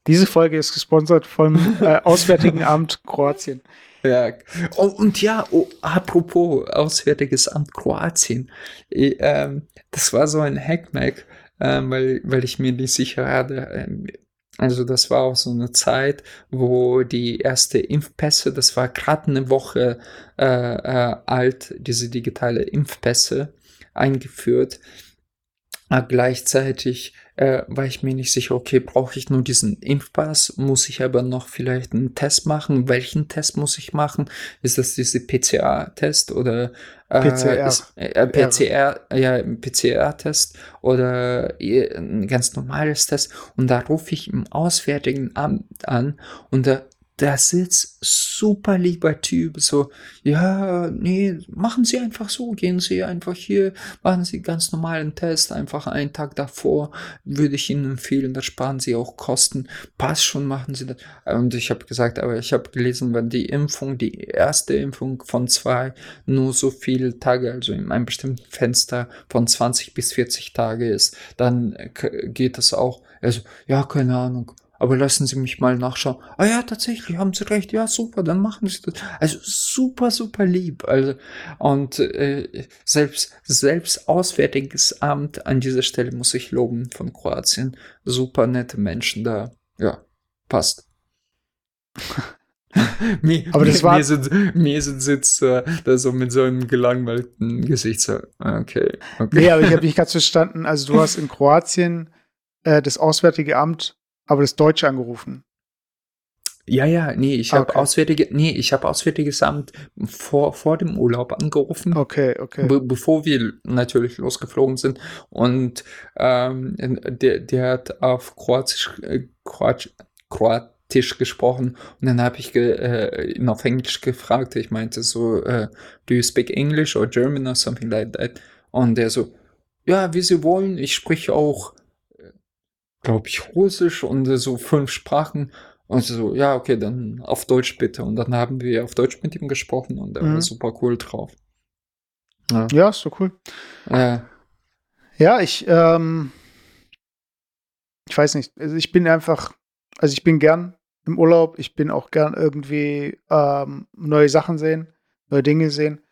Diese Folge ist gesponsert vom äh, Auswärtigen Amt Kroatien. Ja, oh, und ja, oh, apropos Auswärtiges Amt Kroatien. Ich, ähm, das war so ein Hackmack, ähm, weil, weil ich mir nicht sicher hatte. Ähm, also das war auch so eine Zeit, wo die erste Impfpässe, das war gerade eine Woche äh, äh, alt, diese digitale Impfpässe eingeführt. Aber gleichzeitig äh, war ich mir nicht sicher, okay, brauche ich nur diesen Impfpass? Muss ich aber noch vielleicht einen Test machen? Welchen Test muss ich machen? Ist das diese PCA-Test oder äh, PCR. Ist, äh, PCR, ja, PCR-Test oder ein ganz normales Test? Und da rufe ich im Auswärtigen Amt an und da der sitzt super lieber Typ, so, ja, nee, machen Sie einfach so, gehen Sie einfach hier, machen Sie ganz normalen Test, einfach einen Tag davor, würde ich Ihnen empfehlen, da sparen Sie auch Kosten, passt schon, machen Sie das. Und ich habe gesagt, aber ich habe gelesen, wenn die Impfung, die erste Impfung von zwei, nur so viele Tage, also in einem bestimmten Fenster von 20 bis 40 Tage ist, dann geht das auch, also, ja, keine Ahnung, aber lassen Sie mich mal nachschauen. Ah ja, tatsächlich, haben Sie recht. Ja, super, dann machen Sie das. Also super, super lieb. Also, und äh, selbst, selbst Auswärtiges Amt an dieser Stelle muss ich loben von Kroatien. Super nette Menschen da. Ja, passt. <laughs> mir, Aber das mir, war mir sind, mir sind sitzt äh, da so mit so einem gelangweilten Gesicht so, okay, okay. Nee, aber ich habe nicht ganz verstanden. Also du hast in Kroatien äh, das Auswärtige Amt aber das Deutsche angerufen. Ja, ja, nee, ich habe okay. auswärtige, nee, ich habe Auswärtiges Amt vor, vor dem Urlaub angerufen. Okay, okay. Be bevor wir natürlich losgeflogen sind. Und ähm, der, der hat auf Kroatisch, äh, Kroatisch, Kroatisch gesprochen. Und dann habe ich ge, äh, ihn auf Englisch gefragt. Ich meinte so, äh, do you speak English or German or something like that? Und der so, ja, wie Sie wollen, ich spreche auch glaube ich, Russisch und so fünf Sprachen. Und so, ja, okay, dann auf Deutsch bitte. Und dann haben wir auf Deutsch mit ihm gesprochen und er mhm. war super cool drauf. Ja, ja ist so cool. Äh, ja, ich, ähm, ich weiß nicht, also ich bin einfach, also ich bin gern im Urlaub, ich bin auch gern irgendwie ähm, neue Sachen sehen, neue Dinge sehen.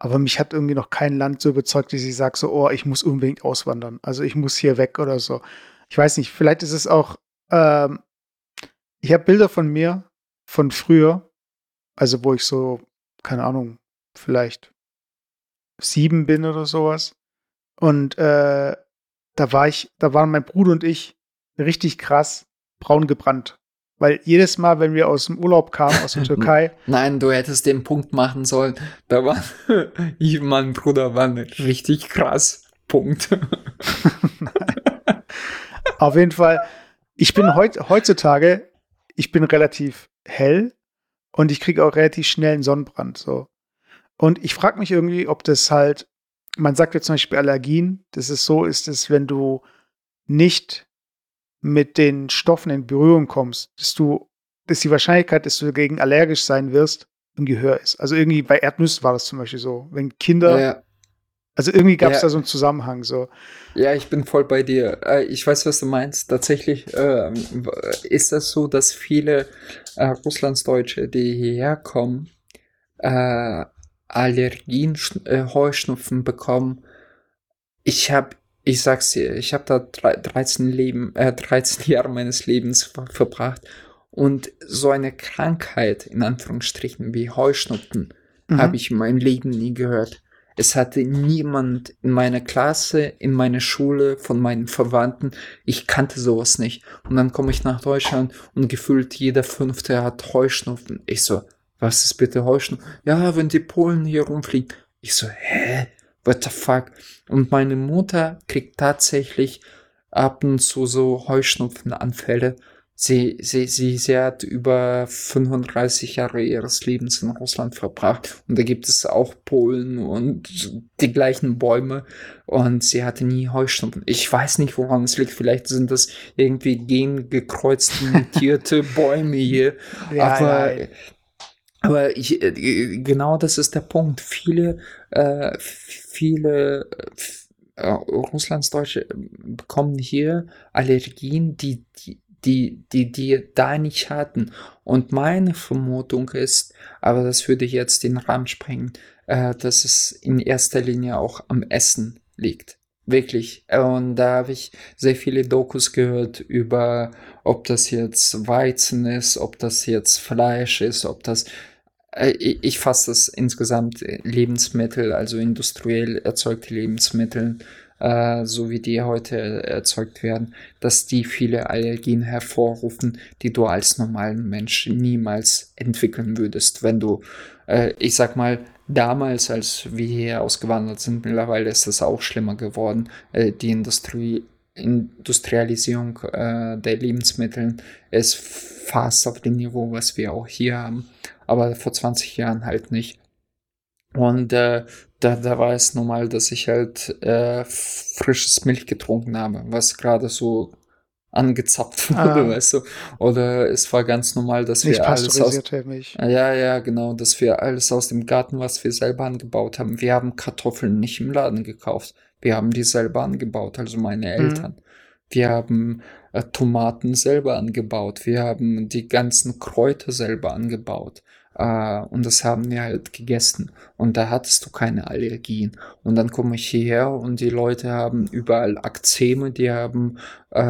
Aber mich hat irgendwie noch kein Land so überzeugt, dass ich sage so, oh, ich muss unbedingt auswandern. Also ich muss hier weg oder so ich weiß nicht, vielleicht ist es auch, ähm, ich habe Bilder von mir von früher, also wo ich so, keine Ahnung, vielleicht sieben bin oder sowas. Und äh, da war ich, da waren mein Bruder und ich richtig krass braun gebrannt. Weil jedes Mal, wenn wir aus dem Urlaub kamen, aus der <laughs> Türkei. Nein, du hättest den Punkt machen sollen. Da war <laughs> ich mein Bruder waren richtig krass. Punkt. <laughs> Auf jeden Fall, ich bin heut, heutzutage, ich bin relativ hell und ich kriege auch relativ schnell einen Sonnenbrand. So. Und ich frage mich irgendwie, ob das halt, man sagt ja zum Beispiel Allergien, dass es so ist, dass wenn du nicht mit den Stoffen in Berührung kommst, dass du, dass die Wahrscheinlichkeit, dass du dagegen allergisch sein wirst, im Gehör ist. Also irgendwie bei Erdnüssen war das zum Beispiel so. Wenn Kinder ja. Also irgendwie gab es ja. da so einen Zusammenhang so. Ja, ich bin voll bei dir. Äh, ich weiß, was du meinst. Tatsächlich äh, ist das so, dass viele äh, Russlandsdeutsche, die hierher kommen, äh, Allergien, äh, Heuschnupfen bekommen. Ich habe, ich sag's dir, ich habe da 13 Leben, äh, 13 <laughs> Jahre meines Lebens ver verbracht und so eine Krankheit in Anführungsstrichen wie Heuschnupfen mhm. habe ich mein Leben nie gehört. Es hatte niemand in meiner Klasse, in meiner Schule, von meinen Verwandten. Ich kannte sowas nicht. Und dann komme ich nach Deutschland und gefühlt jeder Fünfte hat Heuschnupfen. Ich so, was ist bitte Heuschnupfen? Ja, wenn die Polen hier rumfliegen. Ich so, hä? What the fuck? Und meine Mutter kriegt tatsächlich ab und zu so Heuschnupfenanfälle Sie, sie, sie, sie hat über 35 Jahre ihres Lebens in Russland verbracht und da gibt es auch Polen und die gleichen Bäume und sie hatte nie Heuschnupfen. Ich weiß nicht, woran es liegt. Vielleicht sind das irgendwie gengekreuzte, <laughs> mutierte Bäume hier. Ja, aber, ja. aber ich, äh, genau das ist der Punkt. Viele, äh, viele, äh, Russlandsdeutsche bekommen hier Allergien, die, die die, die, die da nicht hatten. Und meine Vermutung ist, aber das würde jetzt den Rahmen sprengen, äh, dass es in erster Linie auch am Essen liegt. Wirklich. Und da habe ich sehr viele Dokus gehört über, ob das jetzt Weizen ist, ob das jetzt Fleisch ist, ob das äh, ich fasse das insgesamt Lebensmittel, also industriell erzeugte Lebensmittel äh, so wie die heute erzeugt werden, dass die viele Allergien hervorrufen, die du als normalen Mensch niemals entwickeln würdest, wenn du, äh, ich sag mal, damals, als wir hier ausgewandert sind, mittlerweile ist es auch schlimmer geworden, äh, die Industrie Industrialisierung äh, der Lebensmittel ist fast auf dem Niveau, was wir auch hier haben, aber vor 20 Jahren halt nicht. Und äh, da, da war es normal, dass ich halt äh, frisches Milch getrunken habe, was gerade so angezapft <laughs> wurde, ah. weißt du. Oder es war ganz normal, dass Nicht wir alles aus Milch. Ja, ja, genau, dass wir alles aus dem Garten, was wir selber angebaut haben. Wir haben Kartoffeln nicht im Laden gekauft. Wir haben die selber angebaut, also meine mhm. Eltern. Mhm. Wir haben äh, Tomaten selber angebaut. Wir haben die ganzen Kräuter selber angebaut. Äh, und das haben wir halt gegessen. Und da hattest du keine Allergien. Und dann komme ich hierher und die Leute haben überall Akzeme, die haben äh,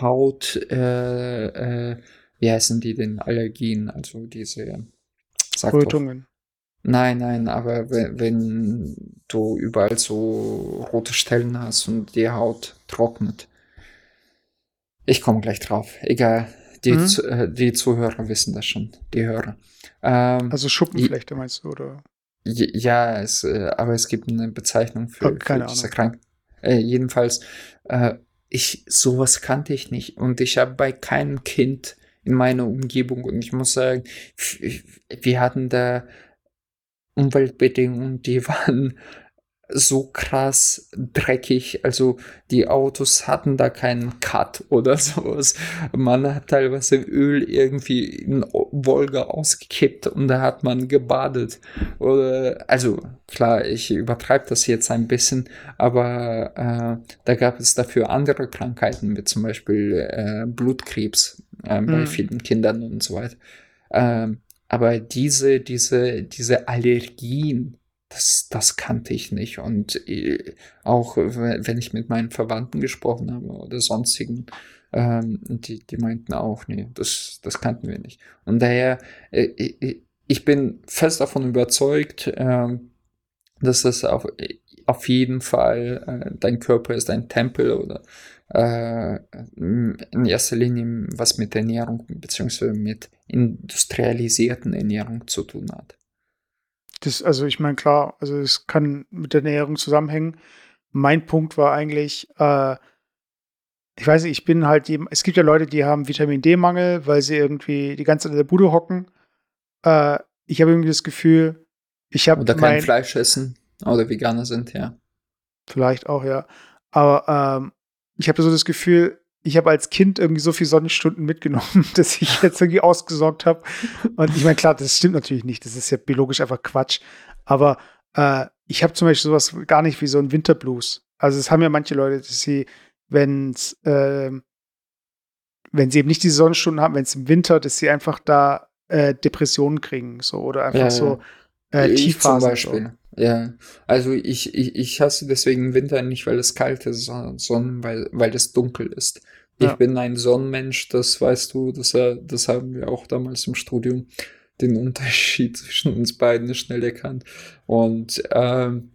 Haut, äh, äh, wie heißen die denn Allergien? Also diese Rötungen. Nein, nein, aber wenn, wenn du überall so rote Stellen hast und die Haut trocknet. Ich komme gleich drauf. Egal. Die, mhm. zu, äh, die Zuhörer wissen das schon. Die Hörer. Ähm, also Schuppenflechte meinst du, oder? Ja, es, äh, aber es gibt eine Bezeichnung für, oh, für diese Krankheit. Äh, jedenfalls, äh, ich, sowas kannte ich nicht. Und ich habe bei keinem Kind in meiner Umgebung, und ich muss sagen, wir hatten da Umweltbedingungen, die <laughs> waren so krass dreckig. Also die Autos hatten da keinen Cut oder <laughs> sowas. Man hat teilweise Öl irgendwie in Wolga ausgekippt und da hat man gebadet. Oder, also klar, ich übertreibe das jetzt ein bisschen, aber äh, da gab es dafür andere Krankheiten, wie zum Beispiel äh, Blutkrebs äh, bei mhm. vielen Kindern und so weiter. Ähm, aber diese, diese, diese Allergien, das, das kannte ich nicht. Und äh, auch wenn ich mit meinen Verwandten gesprochen habe oder sonstigen, ähm, die, die meinten auch, nee, das, das kannten wir nicht. Und daher, äh, ich bin fest davon überzeugt, äh, dass das auf, auf jeden Fall, äh, dein Körper ist ein Tempel oder äh, in erster Linie was mit Ernährung beziehungsweise mit industrialisierten Ernährung zu tun hat. Das, also ich meine, klar, also es kann mit der Ernährung zusammenhängen. Mein Punkt war eigentlich, äh, ich weiß nicht, ich bin halt, die, es gibt ja Leute, die haben Vitamin D-Mangel, weil sie irgendwie die ganze Zeit in der Bude hocken. Äh, ich habe irgendwie das Gefühl, ich habe. Oder kein Fleisch essen oder Veganer sind, ja. Vielleicht auch, ja. Aber ähm, ich habe so das Gefühl, ich habe als Kind irgendwie so viele Sonnenstunden mitgenommen, <laughs> dass ich jetzt irgendwie ausgesorgt habe. Und ich meine, klar, das stimmt natürlich nicht. Das ist ja biologisch einfach Quatsch. Aber äh, ich habe zum Beispiel sowas gar nicht wie so ein Winterblues. Also es haben ja manche Leute, dass sie, wenn äh, wenn sie eben nicht diese Sonnenstunden haben, wenn es im Winter, dass sie einfach da äh, Depressionen kriegen, so oder einfach ja, so äh, Tiefphasen. Zum Beispiel. Ja, also ich, ich, ich hasse deswegen Winter nicht, weil es kalt ist, sondern weil, weil es dunkel ist. Ja. Ich bin ein Sonnenmensch, das weißt du, das, das haben wir auch damals im Studium. den Unterschied <laughs> zwischen uns beiden schnell erkannt. Und ähm,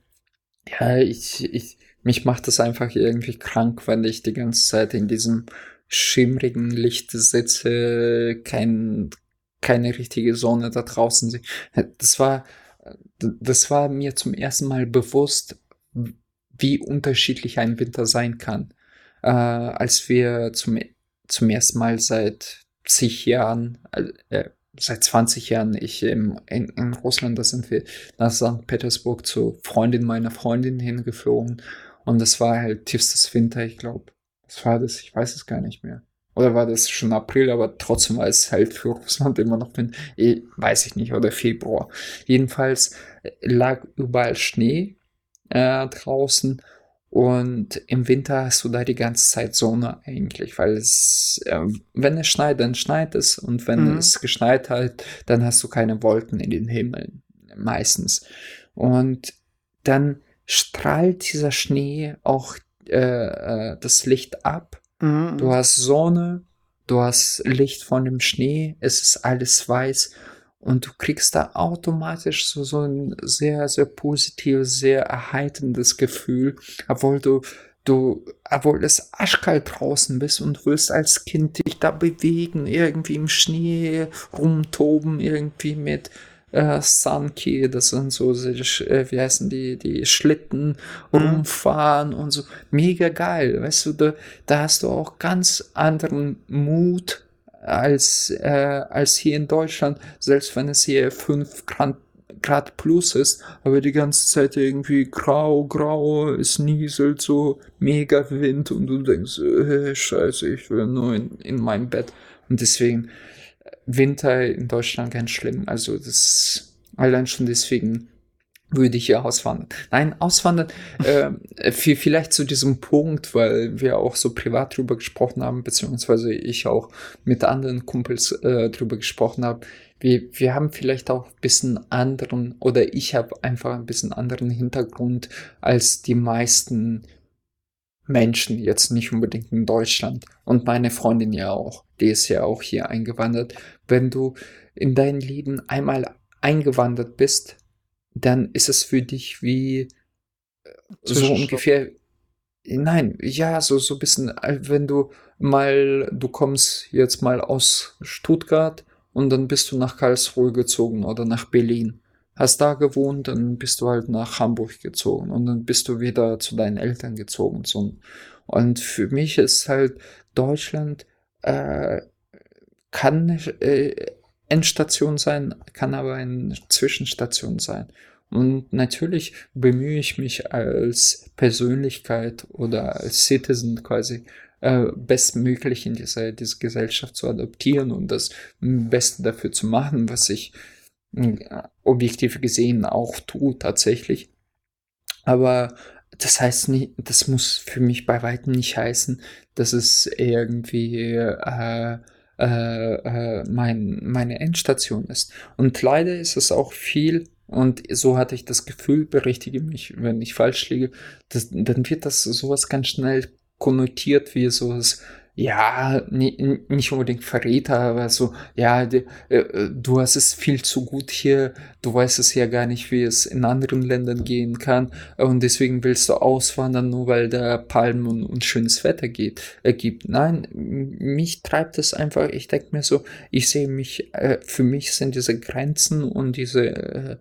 ja, ich, ich, mich macht das einfach irgendwie krank, wenn ich die ganze Zeit in diesem schimmrigen Licht sitze, kein, keine richtige Sonne da draußen sehe. Das war, das war mir zum ersten Mal bewusst, wie unterschiedlich ein Winter sein kann. Äh, als wir zum, zum ersten Mal seit zig Jahren, äh, seit 20 Jahren ich im, in, in Russland, da sind wir nach St. Petersburg zur Freundin meiner Freundin hingeflogen. Und das war halt tiefstes Winter, ich glaube. Was war das? Ich weiß es gar nicht mehr. Oder war das schon April, aber trotzdem war es halt für Russland immer noch, bin, eh, weiß ich nicht, oder Februar. Jedenfalls äh, lag überall Schnee äh, draußen und im Winter hast du da die ganze Zeit Sonne eigentlich, weil es, äh, wenn es schneit, dann schneit es und wenn mhm. es geschneit hat, dann hast du keine Wolken in den Himmel meistens. Und dann strahlt dieser Schnee auch äh, äh das Licht ab Mhm. Du hast Sonne, du hast Licht von dem Schnee, es ist alles weiß und du kriegst da automatisch so, so ein sehr, sehr positives, sehr erheiterndes Gefühl, obwohl du du, obwohl es aschkalt draußen bist und du willst als Kind dich da bewegen, irgendwie im Schnee rumtoben, irgendwie mit äh, Sunky, das sind so, äh, wie heißen die, die Schlitten mhm. rumfahren und so. Mega geil, weißt du, da, da hast du auch ganz anderen Mut als, äh, als hier in Deutschland, selbst wenn es hier 5 Grad, Grad plus ist, aber die ganze Zeit irgendwie grau, grau, es nieselt so, mega Wind und du denkst, äh, scheiße, ich will nur in, in mein Bett. Und deswegen, Winter in Deutschland ganz schlimm. Also das allein schon deswegen würde ich ja auswandern. Nein, auswandern, <laughs> äh, vielleicht zu diesem Punkt, weil wir auch so privat drüber gesprochen haben, beziehungsweise ich auch mit anderen Kumpels äh, drüber gesprochen habe. Wir, wir haben vielleicht auch ein bisschen anderen, oder ich habe einfach ein bisschen anderen Hintergrund als die meisten Menschen, jetzt nicht unbedingt in Deutschland. Und meine Freundin ja auch, die ist ja auch hier eingewandert. Wenn du in dein Leben einmal eingewandert bist, dann ist es für dich wie äh, so ungefähr. Nein, ja, so, so ein bisschen, äh, wenn du mal, du kommst jetzt mal aus Stuttgart und dann bist du nach Karlsruhe gezogen oder nach Berlin hast da gewohnt, dann bist du halt nach Hamburg gezogen und dann bist du wieder zu deinen Eltern gezogen. So. Und für mich ist halt Deutschland äh, kann äh, Endstation sein, kann aber eine Zwischenstation sein. Und natürlich bemühe ich mich als Persönlichkeit oder als Citizen quasi äh, bestmöglich in diese, diese Gesellschaft zu adoptieren und das Beste dafür zu machen, was ich objektiv gesehen auch tut tatsächlich. Aber das heißt nicht, das muss für mich bei weitem nicht heißen, dass es irgendwie äh, äh, äh, mein, meine Endstation ist. Und leider ist es auch viel, und so hatte ich das Gefühl, berichtige mich, wenn ich falsch liege, dass, dann wird das sowas ganz schnell konnotiert wie sowas, ja, nicht unbedingt Verräter, aber so, ja, äh, du hast es viel zu gut hier, du weißt es ja gar nicht, wie es in anderen Ländern gehen kann und deswegen willst du auswandern, nur weil da Palmen und, schönes Wetter geht, äh, gibt. Nein, mich treibt es einfach, ich denke mir so, ich sehe mich, äh, für mich sind diese Grenzen und diese äh,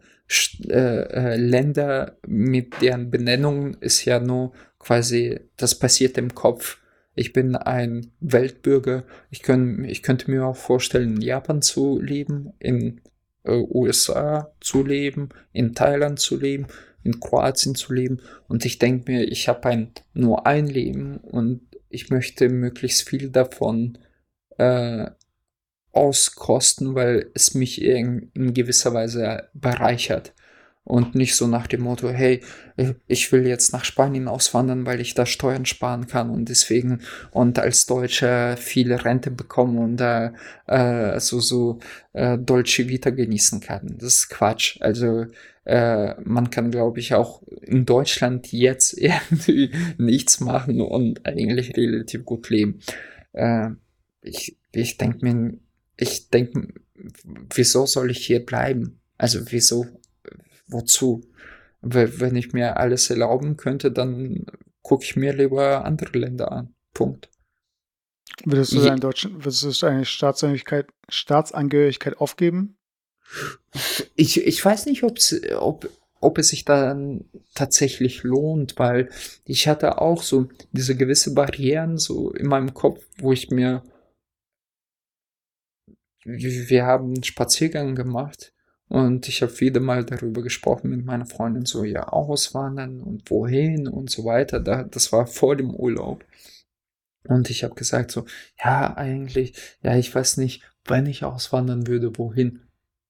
äh, Länder mit deren Benennung ist ja nur quasi, das passiert im Kopf ich bin ein Weltbürger. Ich, können, ich könnte mir auch vorstellen, in Japan zu leben, in äh, USA zu leben, in Thailand zu leben, in Kroatien zu leben. Und ich denke mir, ich habe ein, nur ein Leben und ich möchte möglichst viel davon äh, auskosten, weil es mich in, in gewisser Weise bereichert und nicht so nach dem Motto, hey, ich will jetzt nach Spanien auswandern, weil ich da Steuern sparen kann und deswegen und als Deutscher viele Rente bekommen und da äh, so so äh, Dolce Vita genießen kann. Das ist Quatsch. Also äh, man kann, glaube ich, auch in Deutschland jetzt <laughs> irgendwie nichts machen und eigentlich relativ gut leben. Äh, ich ich denke mir, ich denke wieso soll ich hier bleiben? Also wieso, wozu? Wenn ich mir alles erlauben könnte, dann gucke ich mir lieber andere Länder an. Punkt. Würdest du deine deutschen, würdest du deine Staatsangehörigkeit, Staatsangehörigkeit aufgeben? Ich, ich weiß nicht, ob, ob es sich dann tatsächlich lohnt, weil ich hatte auch so diese gewisse Barrieren so in meinem Kopf, wo ich mir wir haben einen Spaziergang gemacht und ich habe wieder mal darüber gesprochen mit meiner Freundin, so ja, auswandern und wohin und so weiter. Da, das war vor dem Urlaub. Und ich habe gesagt so, ja, eigentlich, ja, ich weiß nicht, wenn ich auswandern würde, wohin.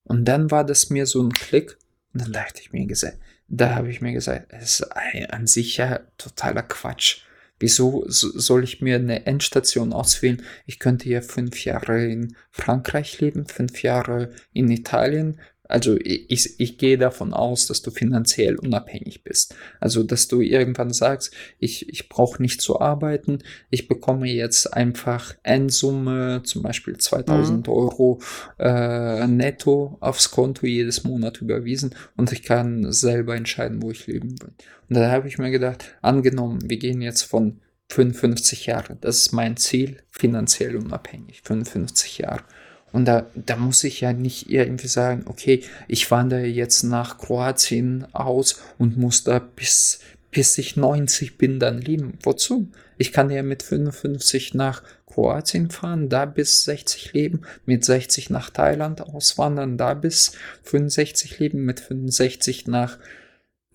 Und dann war das mir so ein Klick und dann dachte ich mir gesagt, da habe ich mir gesagt, es ist an sich ja totaler Quatsch. Wieso soll ich mir eine Endstation auswählen? Ich könnte ja fünf Jahre in Frankreich leben, fünf Jahre in Italien, also ich, ich gehe davon aus, dass du finanziell unabhängig bist. Also dass du irgendwann sagst, ich, ich brauche nicht zu arbeiten, ich bekomme jetzt einfach Endsumme, zum Beispiel 2000 mhm. Euro äh, netto aufs Konto jedes Monat überwiesen und ich kann selber entscheiden, wo ich leben will. Und da habe ich mir gedacht, angenommen, wir gehen jetzt von 55 Jahre, das ist mein Ziel, finanziell unabhängig, 55 Jahre. Und da, da muss ich ja nicht irgendwie sagen, okay, ich wandere jetzt nach Kroatien aus und muss da bis, bis ich 90 bin dann leben. Wozu? Ich kann ja mit 55 nach Kroatien fahren, da bis 60 leben, mit 60 nach Thailand auswandern, da bis 65 leben, mit 65 nach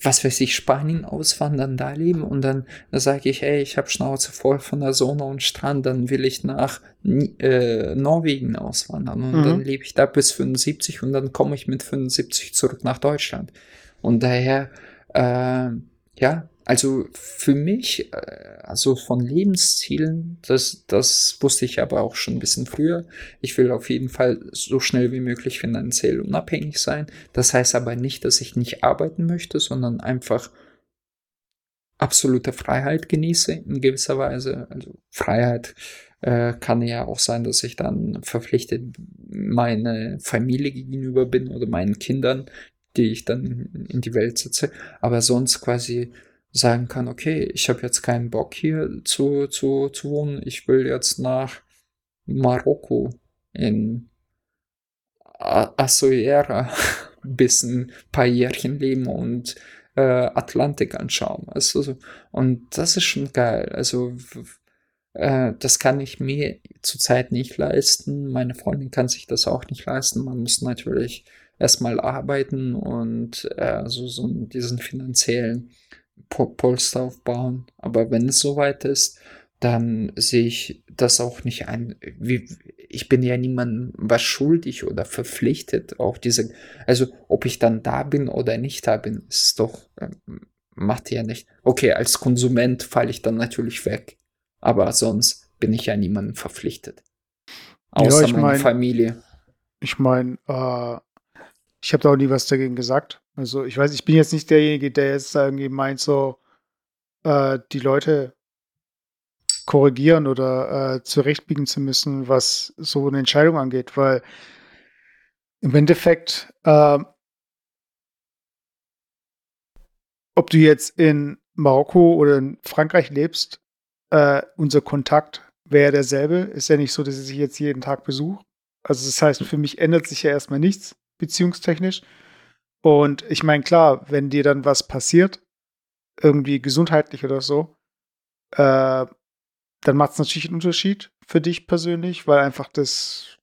was weiß ich, Spanien auswandern, da leben und dann da sage ich, hey, ich habe Schnauze voll von der Sonne und Strand, dann will ich nach äh, Norwegen auswandern und mhm. dann lebe ich da bis 75 und dann komme ich mit 75 zurück nach Deutschland. Und daher, äh, ja, also für mich, äh, also von Lebenszielen, das, das wusste ich aber auch schon ein bisschen früher. Ich will auf jeden Fall so schnell wie möglich finanziell unabhängig sein. Das heißt aber nicht, dass ich nicht arbeiten möchte, sondern einfach absolute Freiheit genieße in gewisser Weise. Also Freiheit äh, kann ja auch sein, dass ich dann verpflichtet meine Familie gegenüber bin oder meinen Kindern, die ich dann in die Welt setze. Aber sonst quasi sagen kann, okay, ich habe jetzt keinen Bock hier zu, zu, zu wohnen, ich will jetzt nach Marokko in Assoera bis <laughs> ein paar Jährchen leben und äh, Atlantik anschauen. Also, und das ist schon geil. Also äh, das kann ich mir zurzeit nicht leisten. Meine Freundin kann sich das auch nicht leisten. Man muss natürlich erstmal arbeiten und äh, so, so diesen finanziellen Polster aufbauen. Aber wenn es soweit ist, dann sehe ich das auch nicht ein. Wie, ich bin ja niemandem was schuldig oder verpflichtet, auch diese, also ob ich dann da bin oder nicht da bin, ist doch, äh, macht ja nicht. Okay, als Konsument falle ich dann natürlich weg, aber sonst bin ich ja niemandem verpflichtet. Außer ja, ich meine mein, Familie. Ich meine, äh, ich habe da auch nie was dagegen gesagt. Also ich weiß, ich bin jetzt nicht derjenige, der jetzt irgendwie meint, so äh, die Leute korrigieren oder äh, zurechtbiegen zu müssen, was so eine Entscheidung angeht, weil im Endeffekt, äh, ob du jetzt in Marokko oder in Frankreich lebst, äh, unser Kontakt wäre derselbe. Ist ja nicht so, dass ich jetzt jeden Tag besuche. Also das heißt, für mich ändert sich ja erstmal nichts beziehungstechnisch. Und ich meine, klar, wenn dir dann was passiert, irgendwie gesundheitlich oder so, äh, dann macht es natürlich einen Unterschied für dich persönlich, weil einfach das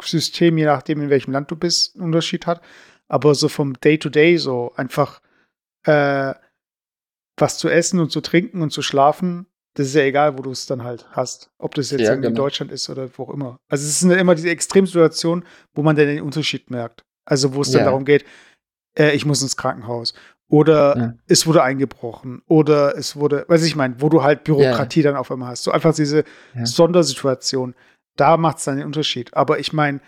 System, je nachdem, in welchem Land du bist, einen Unterschied hat. Aber so vom Day-to-Day, -Day, so einfach äh, was zu essen und zu trinken und zu schlafen, das ist ja egal, wo du es dann halt hast. Ob das jetzt ja, in genau. Deutschland ist oder wo auch immer. Also es ist immer diese Extremsituation, wo man dann den Unterschied merkt. Also wo es ja. dann darum geht, äh, ich muss ins Krankenhaus. Oder ja. es wurde eingebrochen. Oder es wurde, weiß ich meine, wo du halt Bürokratie dann auf einmal hast. So einfach diese Sondersituation. Da macht es dann den Unterschied. Aber ich meine,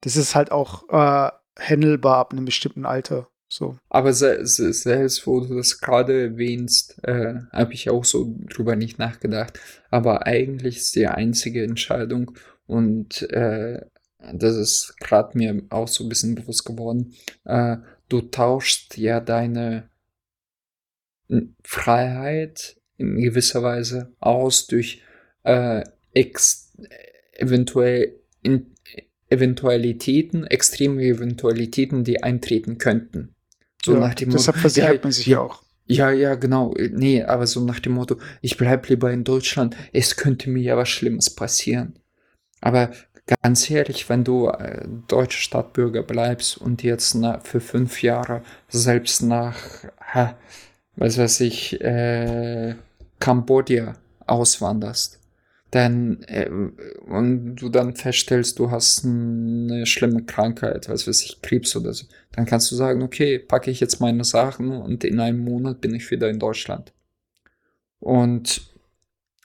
das ist halt auch äh, handelbar ab einem bestimmten Alter. So. Aber selbst, wo du das gerade erwähnst, äh, habe ich auch so drüber nicht nachgedacht. Aber eigentlich ist die einzige Entscheidung und äh, das ist gerade mir auch so ein bisschen bewusst geworden, äh, du tauschst ja deine Freiheit in gewisser Weise aus durch äh, ex eventuell in Eventualitäten, extreme Eventualitäten, die eintreten könnten. So ja, nach dem deshalb Motto, versichert ja, man sich ja auch. Ja, ja, genau. Nee, aber so nach dem Motto, ich bleib lieber in Deutschland, es könnte mir ja was Schlimmes passieren. Aber ganz ehrlich, wenn du äh, deutscher Stadtbürger bleibst und jetzt na, für fünf Jahre selbst nach, ha, was weiß ich, äh, Kambodscha auswanderst, dann äh, und du dann feststellst, du hast eine schlimme Krankheit, was weiß ich, Krebs oder so, dann kannst du sagen, okay, packe ich jetzt meine Sachen und in einem Monat bin ich wieder in Deutschland. Und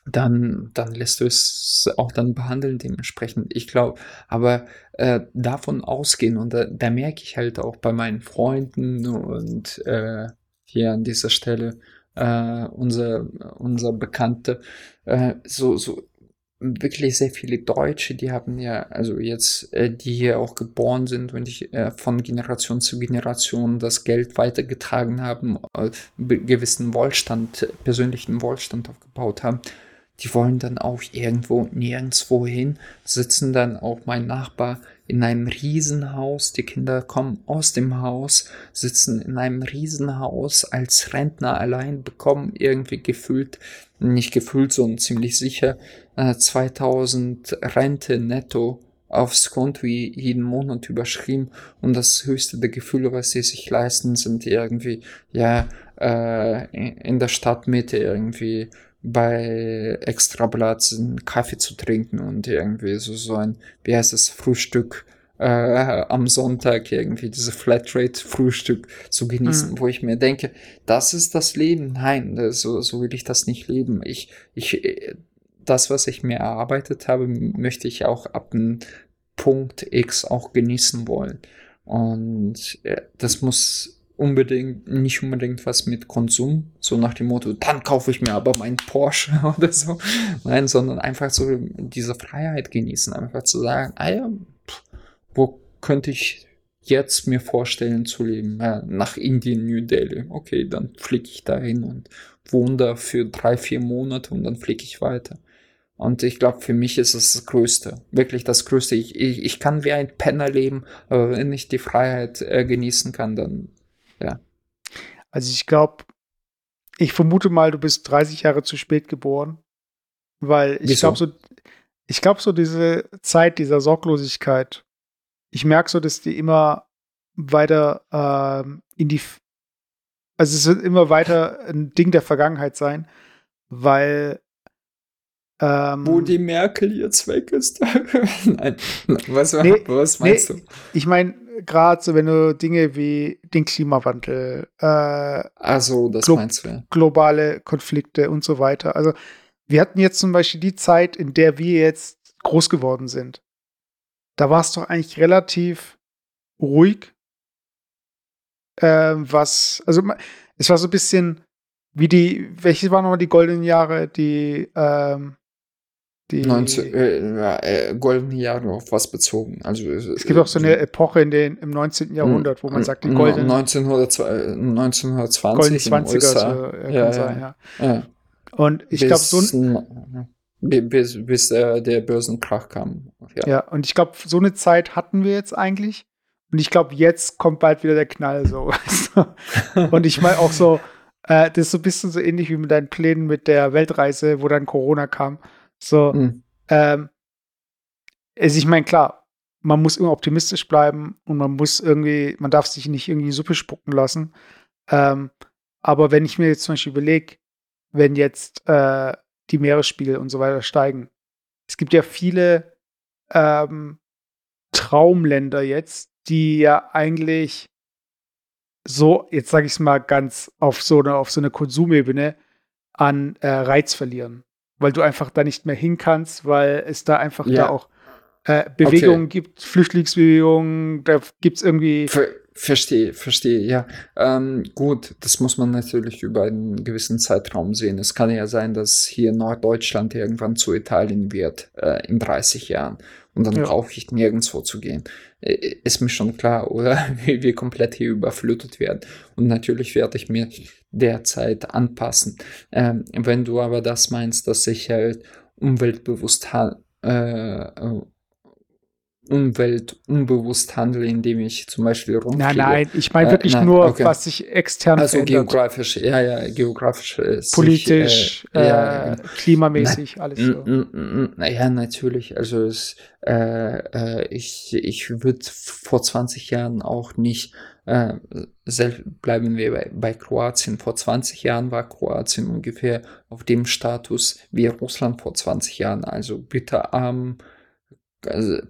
dann, dann lässt du es auch dann behandeln dementsprechend. Ich glaube, aber äh, davon ausgehen und da, da merke ich halt auch bei meinen Freunden und äh, hier an dieser Stelle äh, unser, unser Bekannte, äh, so, so wirklich sehr viele Deutsche, die haben ja, also jetzt, äh, die hier auch geboren sind und ich, äh, von Generation zu Generation das Geld weitergetragen haben, äh, gewissen Wohlstand, persönlichen Wohlstand aufgebaut haben, die wollen dann auch irgendwo nirgendwo hin, sitzen dann auch mein Nachbar in einem Riesenhaus, die Kinder kommen aus dem Haus, sitzen in einem Riesenhaus als Rentner allein, bekommen irgendwie gefühlt, nicht gefühlt, sondern ziemlich sicher, äh, 2000 Rente netto aufs Konto jeden Monat überschrieben und das höchste der Gefühle, was sie sich leisten, sind irgendwie, ja, äh, in der Stadtmitte irgendwie bei Extrablatt einen Kaffee zu trinken und irgendwie so, so ein, wie heißt es, Frühstück äh, am Sonntag irgendwie diese Flatrate-Frühstück zu genießen, mhm. wo ich mir denke, das ist das Leben. Nein, so, so will ich das nicht leben. Ich, ich, das, was ich mir erarbeitet habe, möchte ich auch ab einem Punkt X auch genießen wollen. Und äh, das muss unbedingt, nicht unbedingt was mit Konsum, so nach dem Motto, dann kaufe ich mir aber meinen Porsche <laughs> oder so. Nein, sondern einfach so diese Freiheit genießen, einfach zu sagen, ah ja, wo könnte ich jetzt mir vorstellen zu leben? Ja, nach Indien, New Delhi. Okay, dann fliege ich dahin und wohne da für drei, vier Monate und dann fliege ich weiter. Und ich glaube, für mich ist es das Größte. Wirklich das Größte. Ich, ich, ich kann wie ein Penner leben, aber wenn ich die Freiheit äh, genießen kann, dann ja. Also ich glaube, ich vermute mal, du bist 30 Jahre zu spät geboren. Weil ich glaube so, ich glaube so diese Zeit dieser Sorglosigkeit, ich merke so, dass die immer weiter ähm, in die, also es wird immer weiter ein Ding der Vergangenheit sein, weil ähm, Wo die Merkel jetzt weg ist. <laughs> Nein, was, nee, was meinst nee, du? Ich meine, gerade so, wenn du Dinge wie den Klimawandel, äh, also das glo meinst du ja. globale Konflikte und so weiter. Also wir hatten jetzt zum Beispiel die Zeit, in der wir jetzt groß geworden sind. Da war es doch eigentlich relativ ruhig. Äh, was, also es war so ein bisschen wie die, welche waren nochmal die goldenen Jahre, die ähm, die 19, äh, äh, goldene Jahre auf was bezogen. Also, es gibt auch so eine Epoche in den, im 19. Jahrhundert, wo man sagt, die goldenen 1900, 1920 goldenen 20er, so, ja, ja, sein, ja. ja. Und ich glaube, so bis, bis äh, der Börsenkrach kam. Ja, ja und ich glaube, so eine Zeit hatten wir jetzt eigentlich. Und ich glaube, jetzt kommt bald wieder der Knall so. <laughs> und ich meine auch so, äh, das ist so ein bisschen so ähnlich wie mit deinen Plänen mit der Weltreise, wo dann Corona kam. So, mhm. ähm, also ich meine, klar, man muss immer optimistisch bleiben und man muss irgendwie, man darf sich nicht irgendwie Suppe spucken lassen. Ähm, aber wenn ich mir jetzt zum Beispiel überlege, wenn jetzt äh, die Meeresspiegel und so weiter steigen, es gibt ja viele ähm, Traumländer jetzt, die ja eigentlich so, jetzt sage ich es mal ganz auf so eine, auf so eine Konsumebene an äh, Reiz verlieren weil du einfach da nicht mehr hin kannst, weil es da einfach ja. da auch äh, Bewegungen okay. gibt, Flüchtlingsbewegungen, da gibt es irgendwie. Ver Verstehe, verstehe, ja. Ähm, gut, das muss man natürlich über einen gewissen Zeitraum sehen. Es kann ja sein, dass hier Norddeutschland irgendwann zu Italien wird äh, in 30 Jahren. Und dann ja. brauche ich nirgendwo zu gehen. Äh, ist mir schon klar, oder? <laughs> Wie wir komplett hier überflutet werden. Und natürlich werde ich mir derzeit anpassen. Ähm, wenn du aber das meinst, dass ich halt umweltbewusst äh, Umwelt unbewusst handle, indem ich zum Beispiel rumfliege. Nein, nein, ich meine wirklich äh, nein, nur, okay. was sich extern Also verändert. geografisch, ja, ja, geografisch. Äh, Politisch, sich, äh, ja, klimamäßig, na, alles so. Ja, natürlich. Also es, äh, äh, ich, ich würde vor 20 Jahren auch nicht äh, selbst bleiben wir bei, bei Kroatien. Vor 20 Jahren war Kroatien ungefähr auf dem Status wie Russland vor 20 Jahren. Also bitte arm,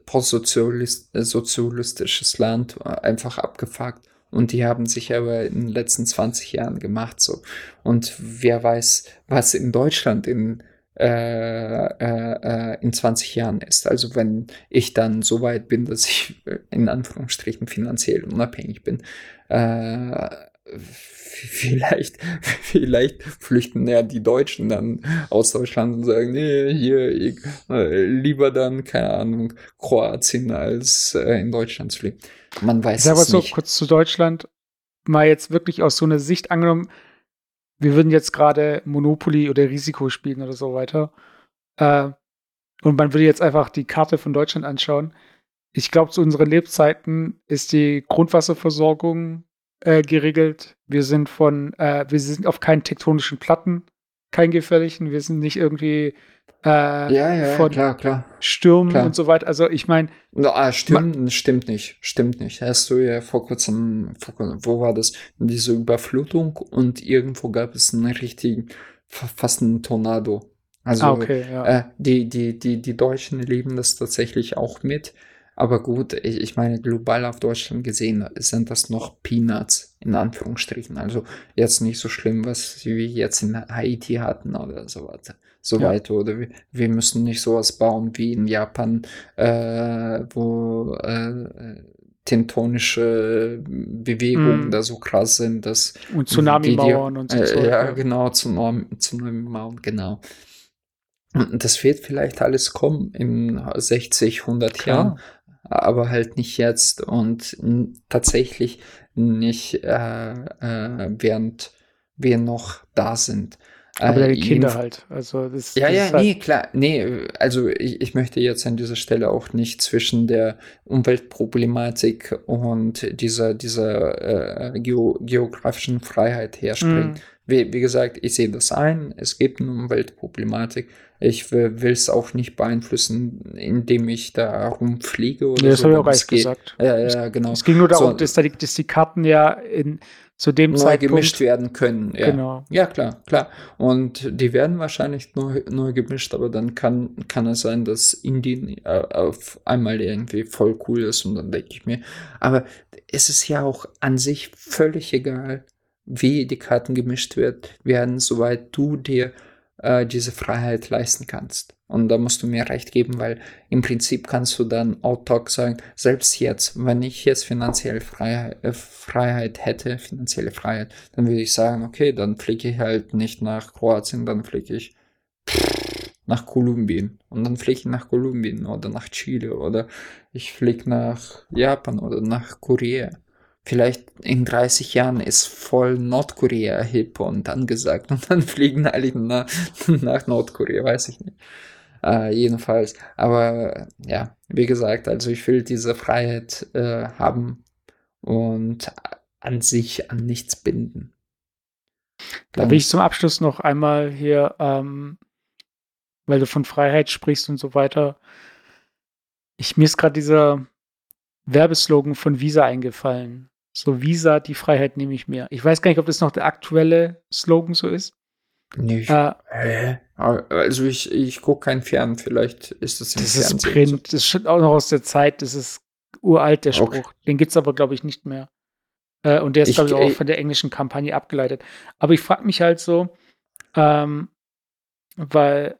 postsozialistisches Land, einfach abgefuckt. Und die haben sich aber in den letzten 20 Jahren gemacht so. Und wer weiß, was in Deutschland in, äh, äh, in 20 Jahren ist. Also wenn ich dann so weit bin, dass ich in Anführungsstrichen finanziell unabhängig bin, äh, vielleicht, <laughs> vielleicht flüchten ja die Deutschen dann aus Deutschland und sagen, nee, hier, ich, äh, lieber dann, keine Ahnung, Kroatien als äh, in Deutschland zu leben. Man weiß sag es so, nicht. kurz zu Deutschland, mal jetzt wirklich aus so einer Sicht angenommen, wir würden jetzt gerade Monopoly oder Risiko spielen oder so weiter. Äh, und man würde jetzt einfach die Karte von Deutschland anschauen. Ich glaube, zu unseren Lebzeiten ist die Grundwasserversorgung äh, geregelt. Wir sind von, äh, wir sind auf keinen tektonischen Platten, kein gefährlichen. Wir sind nicht irgendwie äh, ja, ja, von klar, klar. Stürmen klar. und so weiter. Also ich meine. Ah, stimmt, stimmt nicht, stimmt nicht. Hast du ja vor kurzem, vor, wo war das? Diese Überflutung und irgendwo gab es einen richtigen, fast einen Tornado. Also ah, okay, ja. äh, die, die, die, die Deutschen leben das tatsächlich auch mit. Aber gut, ich, ich meine, global auf Deutschland gesehen sind das noch Peanuts, in Anführungsstrichen. Also jetzt nicht so schlimm, was wir jetzt in Haiti hatten oder so weiter. So ja. weiter. Oder wir, wir müssen nicht sowas bauen wie in Japan, äh, wo äh, tektonische Bewegungen mm. da so krass sind, dass und Tsunami-Mauern und so. Äh, ja, genau, Tsunami-Mauern, genau. Das wird vielleicht alles kommen in 60, 100 Klar. Jahren aber halt nicht jetzt und tatsächlich nicht äh, äh, während wir noch da sind. Aber deine äh, Kinder halt. Also das, ja, das ja, halt nee, klar, nee, also ich, ich möchte jetzt an dieser Stelle auch nicht zwischen der Umweltproblematik und dieser, dieser äh, geo geografischen Freiheit herspringen. Mm. Wie, wie gesagt, ich sehe das ein, es gibt eine Umweltproblematik, ich will es auch nicht beeinflussen, indem ich da rumfliege oder ja, das so. Das habe ich auch gleich gesagt. Ja, ja, genau. Es ging nur darum, so, dass, die, dass die Karten ja in, zu dem neu Zeitpunkt gemischt werden können. Ja. Genau. Ja, klar, klar. Und die werden wahrscheinlich neu, neu gemischt, aber dann kann, kann es sein, dass Indien äh, auf einmal irgendwie voll cool ist und dann denke ich mir, aber es ist ja auch an sich völlig egal, wie die Karten gemischt wird, werden, soweit du dir äh, diese Freiheit leisten kannst. Und da musst du mir recht geben, weil im Prinzip kannst du dann autark sagen, selbst jetzt, wenn ich jetzt finanzielle Freiheit, äh, Freiheit hätte, finanzielle Freiheit, dann würde ich sagen, okay, dann fliege ich halt nicht nach Kroatien, dann fliege ich nach Kolumbien. Und dann fliege ich nach Kolumbien oder nach Chile oder ich fliege nach Japan oder nach Korea vielleicht in 30 Jahren ist voll Nordkorea hip und angesagt <laughs> und dann fliegen alle nach, nach Nordkorea, weiß ich nicht. Äh, jedenfalls, aber ja, wie gesagt, also ich will diese Freiheit äh, haben und an sich an nichts binden. Da will ich zum Abschluss noch einmal hier, ähm, weil du von Freiheit sprichst und so weiter. Ich, mir ist gerade dieser Werbeslogan von Visa eingefallen. So Visa, die Freiheit nehme ich mir. Ich weiß gar nicht, ob das noch der aktuelle Slogan so ist. Nicht. Äh, also ich, ich gucke kein Fern, vielleicht ist das im Das Fernsehen ist Print, so. das ist auch noch aus der Zeit, das ist uralt, der Spruch. Okay. Den gibt es aber, glaube ich, nicht mehr. Äh, und der ist, glaube ich, auch von der englischen Kampagne abgeleitet. Aber ich frage mich halt so, ähm, weil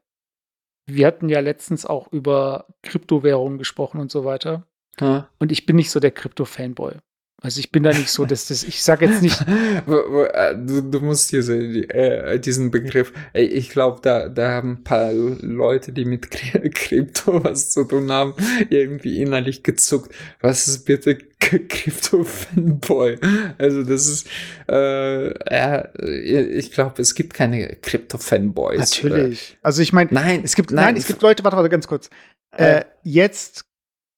wir hatten ja letztens auch über Kryptowährungen gesprochen und so weiter. Hm. Und ich bin nicht so der Krypto-Fanboy. Also ich bin da nicht so, dass das, ich sage jetzt nicht. <laughs> Äh, du, du, musst diese, äh, diesen Begriff, ich glaube, da, da haben ein paar Leute, die mit <laughs> Krypto was zu tun haben, irgendwie innerlich gezuckt. Was ist bitte Krypto-Fanboy? Also das ist, äh, ja, ich glaube, es gibt keine Krypto-Fanboys. Natürlich. Also ich meine, nein, es gibt, nein, nein, es gibt Leute, warte, warte, ganz kurz. Äh, äh, jetzt,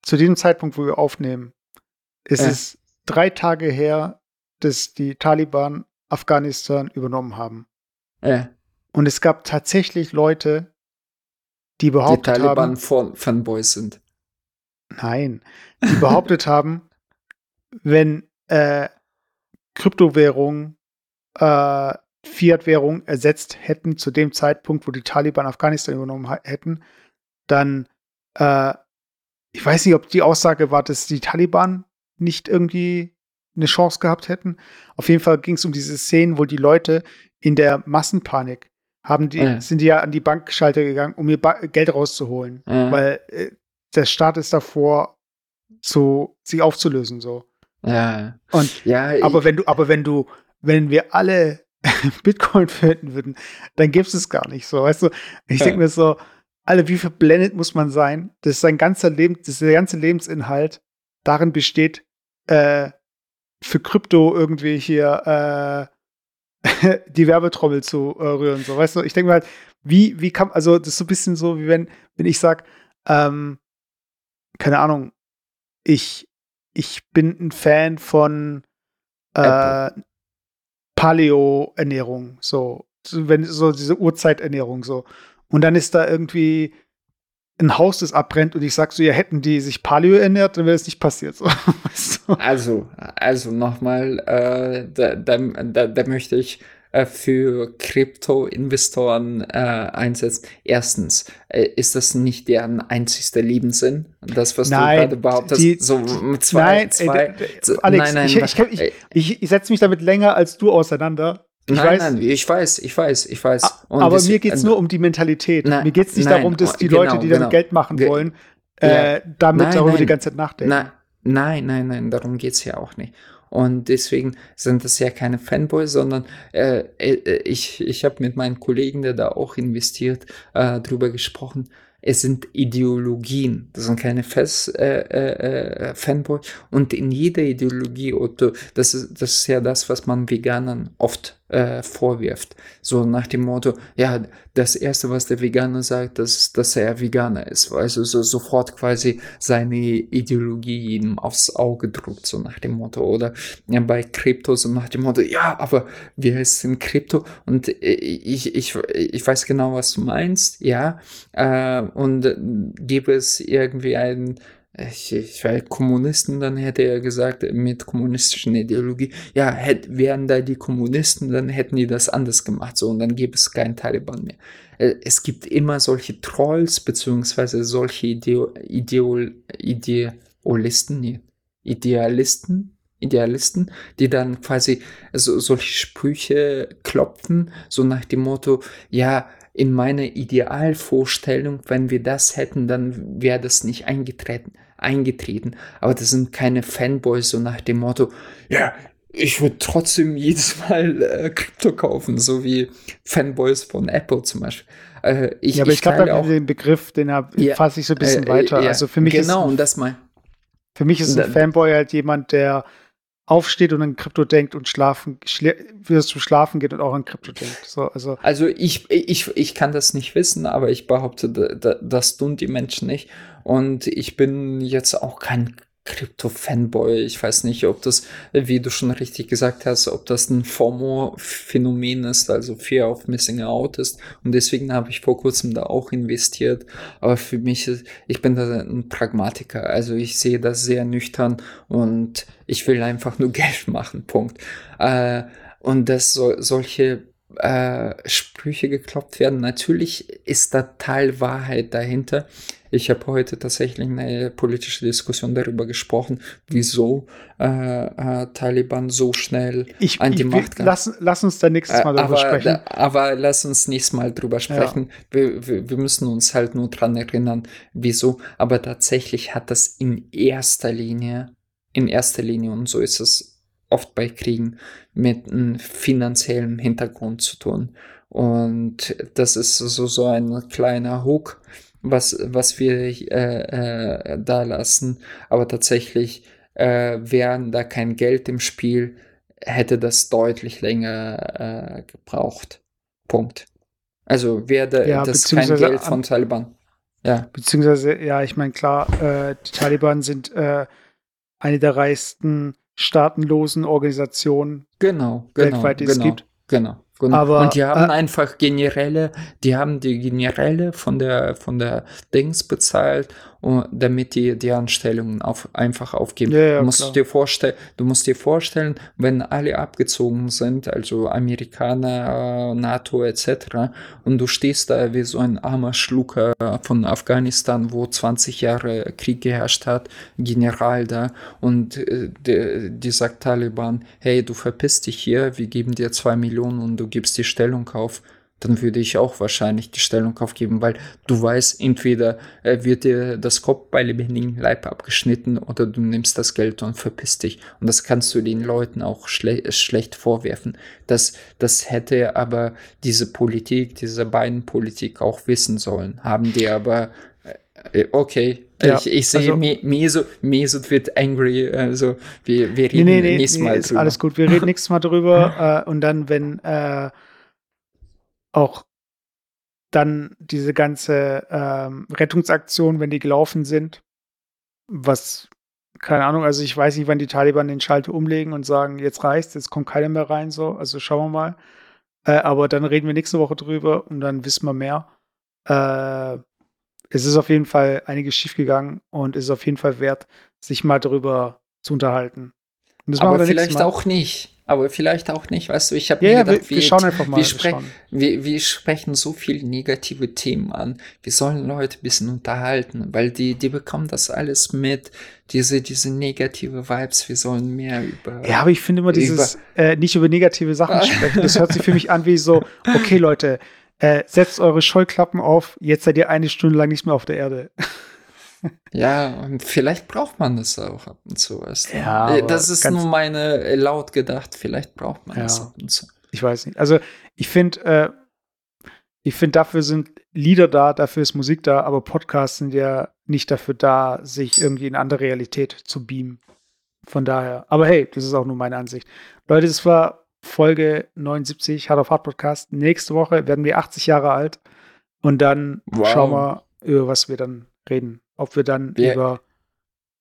zu diesem Zeitpunkt, wo wir aufnehmen, ist äh. es drei Tage her, dass die Taliban Afghanistan übernommen haben. Ja. Und es gab tatsächlich Leute, die behauptet haben. Die Taliban haben, Fanboys sind. Nein, die <laughs> behauptet haben, wenn äh, Kryptowährungen äh, Fiat-Währung ersetzt hätten zu dem Zeitpunkt, wo die Taliban Afghanistan übernommen hätten, dann, äh, ich weiß nicht, ob die Aussage war, dass die Taliban nicht irgendwie eine Chance gehabt hätten. Auf jeden Fall ging es um diese Szenen, wo die Leute in der Massenpanik haben die, ja. sind die ja an die Bankschalter gegangen, um ihr ba Geld rauszuholen. Ja. Weil äh, der Staat ist davor, zu, sich aufzulösen, so. Ja. Und, ja, aber wenn du, aber wenn du, wenn wir alle <laughs> Bitcoin finden würden, dann gäbe es gar nicht so, weißt du? Ich denke mir so, alle, wie verblendet muss man sein, dass sein ganzer Leben, dass der ganze Lebensinhalt darin besteht, äh, für Krypto irgendwie hier äh, <laughs> die Werbetrommel zu äh, rühren. So, weißt du, ich denke mir halt, wie, wie kann, also das ist so ein bisschen so, wie wenn, wenn ich sag, ähm, keine Ahnung, ich, ich bin ein Fan von äh, Paleo-Ernährung, so, wenn so diese Urzeiternährung so. Und dann ist da irgendwie ein Haus, das abbrennt und ich sag so, ja, hätten die sich Paleo ernährt, dann wäre es nicht passiert. So. <laughs> Also, also nochmal, äh, da, da, da, da möchte ich äh, für Krypto-Investoren äh, einsetzen. Erstens, äh, ist das nicht deren einzigster Lebenssinn? Das, was nein, du gerade behauptest, die, so zwei, nein, zwei, ey, Alex, nein, nein, ich, ich, ich, ich, ich setze mich damit länger als du auseinander. Ich nein, weiß, nein, ich weiß, ich weiß, ich weiß. Und aber das, mir geht es nur um die Mentalität. Nein, mir geht es nicht nein, darum, dass die genau, Leute, die genau. dann Geld machen wollen, äh, damit darüber die ganze Zeit nachdenken. Nein, nein, nein, darum geht es ja auch nicht. Und deswegen sind das ja keine Fanboys, sondern äh, äh, ich, ich habe mit meinen Kollegen, der da auch investiert, äh, drüber gesprochen es sind Ideologien, das sind keine Fest, äh, äh, äh, Fanboy. Und in jeder Ideologie, Otto, das ist, das ist ja das, was man Veganern oft äh, vorwirft. So nach dem Motto, ja, das Erste, was der Veganer sagt, ist, dass er Veganer ist. Also so, sofort quasi seine Ideologie ihm aufs Auge druckt, so nach dem Motto. Oder ja, bei Krypto, so nach dem Motto, ja, aber wir sind Krypto? Und ich, ich, ich weiß genau, was du meinst, ja. Äh, und gibt es irgendwie einen ich, ich war Kommunisten, dann hätte er gesagt, mit kommunistischen Ideologie, ja, hätt, wären da die Kommunisten, dann hätten die das anders gemacht, so, und dann gäbe es keinen Taliban mehr. Äh, es gibt immer solche Trolls, beziehungsweise solche Ideo, Ideo, Ideolisten, Idealisten, Idealisten, die dann quasi so, solche Sprüche klopfen, so nach dem Motto, ja, in meiner Idealvorstellung, wenn wir das hätten, dann wäre das nicht eingetreten eingetreten. Aber das sind keine Fanboys so nach dem Motto, ja, ich würde trotzdem jedes Mal äh, Krypto kaufen, so wie Fanboys von Apple zum Beispiel. Äh, ich, ja, aber ich, ich glaube, auch den Begriff, den ja, fasse ich so ein bisschen äh, weiter. Ja, also für mich genau, ist, und das mal. Für mich ist ein Fanboy halt jemand, der aufsteht und an Krypto denkt und schlafen, wie es zum Schlafen geht und auch an Krypto denkt. So, also, also ich, ich, ich kann das nicht wissen, aber ich behaupte, das tun die Menschen nicht. Und ich bin jetzt auch kein Krypto-Fanboy. Ich weiß nicht, ob das, wie du schon richtig gesagt hast, ob das ein FOMO-Phänomen ist, also Fear of Missing Out ist. Und deswegen habe ich vor kurzem da auch investiert. Aber für mich, ist, ich bin da ein Pragmatiker. Also ich sehe das sehr nüchtern und ich will einfach nur <laughs> Geld machen. Punkt. Äh, und dass so, solche äh, Sprüche geklopft werden. Natürlich ist da Teil Wahrheit dahinter. Ich habe heute tatsächlich eine politische Diskussion darüber gesprochen, wieso äh, äh, Taliban so schnell ich, an die ich, Macht kam. Lass, lass, uns da nächstes Mal darüber aber, sprechen. aber lass uns nächstes Mal drüber sprechen. Ja. Wir, wir, wir, müssen uns halt nur dran erinnern, wieso. Aber tatsächlich hat das in erster Linie in erster Linie, und so ist es oft bei Kriegen, mit einem finanziellen Hintergrund zu tun. Und das ist so, so ein kleiner Hook, was, was wir äh, äh, da lassen. Aber tatsächlich äh, wären da kein Geld im Spiel, hätte das deutlich länger äh, gebraucht. Punkt. Also wäre Ja, das kein Geld von Taliban. Ja, Beziehungsweise, ja, ich meine, klar, äh, die Taliban sind äh, eine der reichsten staatenlosen Organisationen. genau, genau, Weltweit, die es genau, gibt. genau. genau. Aber, Und die haben äh, einfach Generäle, die haben die Generäle von der von der Dings bezahlt, damit die die Anstellungen auf, einfach aufgeben. Ja, ja, du musst klar. dir vorstellen, du musst dir vorstellen, wenn alle abgezogen sind, also Amerikaner, NATO etc. und du stehst da wie so ein armer Schlucker von Afghanistan, wo 20 Jahre Krieg geherrscht hat, General da und äh, die, die sagt Taliban, hey, du verpiss dich hier, wir geben dir zwei Millionen und du gibst die Stellung auf dann würde ich auch wahrscheinlich die Stellung aufgeben, weil du weißt, entweder äh, wird dir das Kopf bei lebendigem Leib abgeschnitten oder du nimmst das Geld und verpisst dich. Und das kannst du den Leuten auch schle schlecht vorwerfen. Das, das hätte aber diese Politik, diese beiden Politik auch wissen sollen. Haben die aber, äh, okay. Ja, ich, ich sehe, also- Me- Mesut, Mesut wird angry, also wir, wir Nee, reden nee, nee, nächstes nee Mal ist drüber. alles gut. Wir reden nächstes Mal drüber. <laughs> äh, und dann, wenn äh, auch dann diese ganze ähm, Rettungsaktion, wenn die gelaufen sind, was, keine Ahnung, also ich weiß nicht, wann die Taliban den Schalter umlegen und sagen, jetzt reicht's, jetzt kommt keiner mehr rein, so, also schauen wir mal. Äh, aber dann reden wir nächste Woche drüber und dann wissen wir mehr. Äh, es ist auf jeden Fall einiges schiefgegangen und es ist auf jeden Fall wert, sich mal darüber zu unterhalten. Das Aber vielleicht auch nicht. Aber vielleicht auch nicht. Weißt du, ich habe Ja, mir ja, gedacht, wir, wir schauen einfach mal. wir, schauen. wir, wir sprechen so viele negative Themen an. Wir sollen Leute ein bisschen unterhalten, weil die, die bekommen das alles mit. Diese, diese negative Vibes. Wir sollen mehr über. Ja, aber ich finde immer dieses äh, nicht über negative Sachen sprechen. Das hört sich für mich an wie so, okay, Leute, äh, setzt eure Scheuklappen auf, jetzt seid ihr eine Stunde lang nicht mehr auf der Erde. Ja, und vielleicht braucht man das auch ab und zu. Weißt du? Ja, Äh, das ist nur meine äh, laut gedacht. Vielleicht braucht man Ja. das ab und zu. Ich weiß nicht. Also ich finde, äh, ich finde, dafür sind Lieder da, dafür ist Musik da, aber Podcasts sind ja nicht dafür da, sich irgendwie in eine andere Realität zu beamen. Von daher. Aber hey, das ist auch nur meine Ansicht. Leute, das war Folge 79, Hard of Hard Podcast. Nächste Woche werden wir 80 Jahre alt und dann Wow. schauen wir, über was wir dann reden. Ob wir dann Wir- über,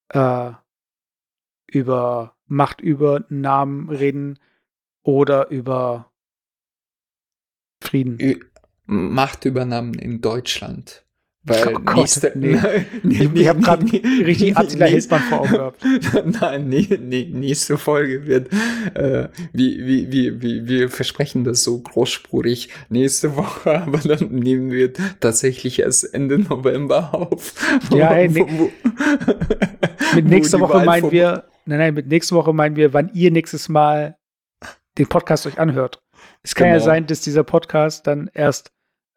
äh, über Machtübernahmen reden oder über Frieden. Ü- Machtübernahmen in Deutschland. Weil Oh nächste, nee. <laughs> <laughs> nee, Ich, ich habe gerade richtig Attila Hildmann vor Augen gehabt. <laughs> Nein, nee, nee, nächste Folge wird, äh, wie, wie, wie, wie, wir versprechen das so großspurig nächste Woche, aber dann nehmen wir tatsächlich erst Ende November auf. Ja, hey, Wo- wo- Mit nächster Woche meinen vor- wir, nein, nein, mit nächster Woche meinen wir, wann ihr nächstes Mal den Podcast euch anhört. Es kann ja Genau. sein, dass dieser Podcast dann erst,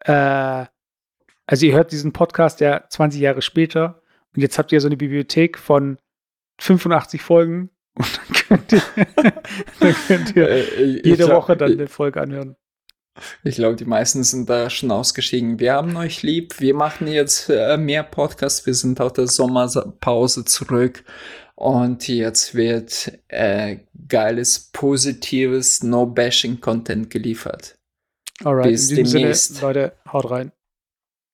äh, also ihr hört diesen Podcast ja 20 Jahre später und jetzt habt ihr so eine Bibliothek von 85 Folgen <laughs> und dann könnt ihr, <laughs> dann könnt ihr Äh, jede glaub- Woche dann eine Folge anhören. Ich glaube, die meisten sind da schon ausgeschieden. Wir haben euch lieb. Wir machen jetzt äh, mehr Podcasts. Wir sind aus der Sommerpause zurück. Und jetzt wird äh, geiles, positives, No-Bashing-Content geliefert. Alright, Bis in diesem demnächst. Sinne, Leute, haut rein.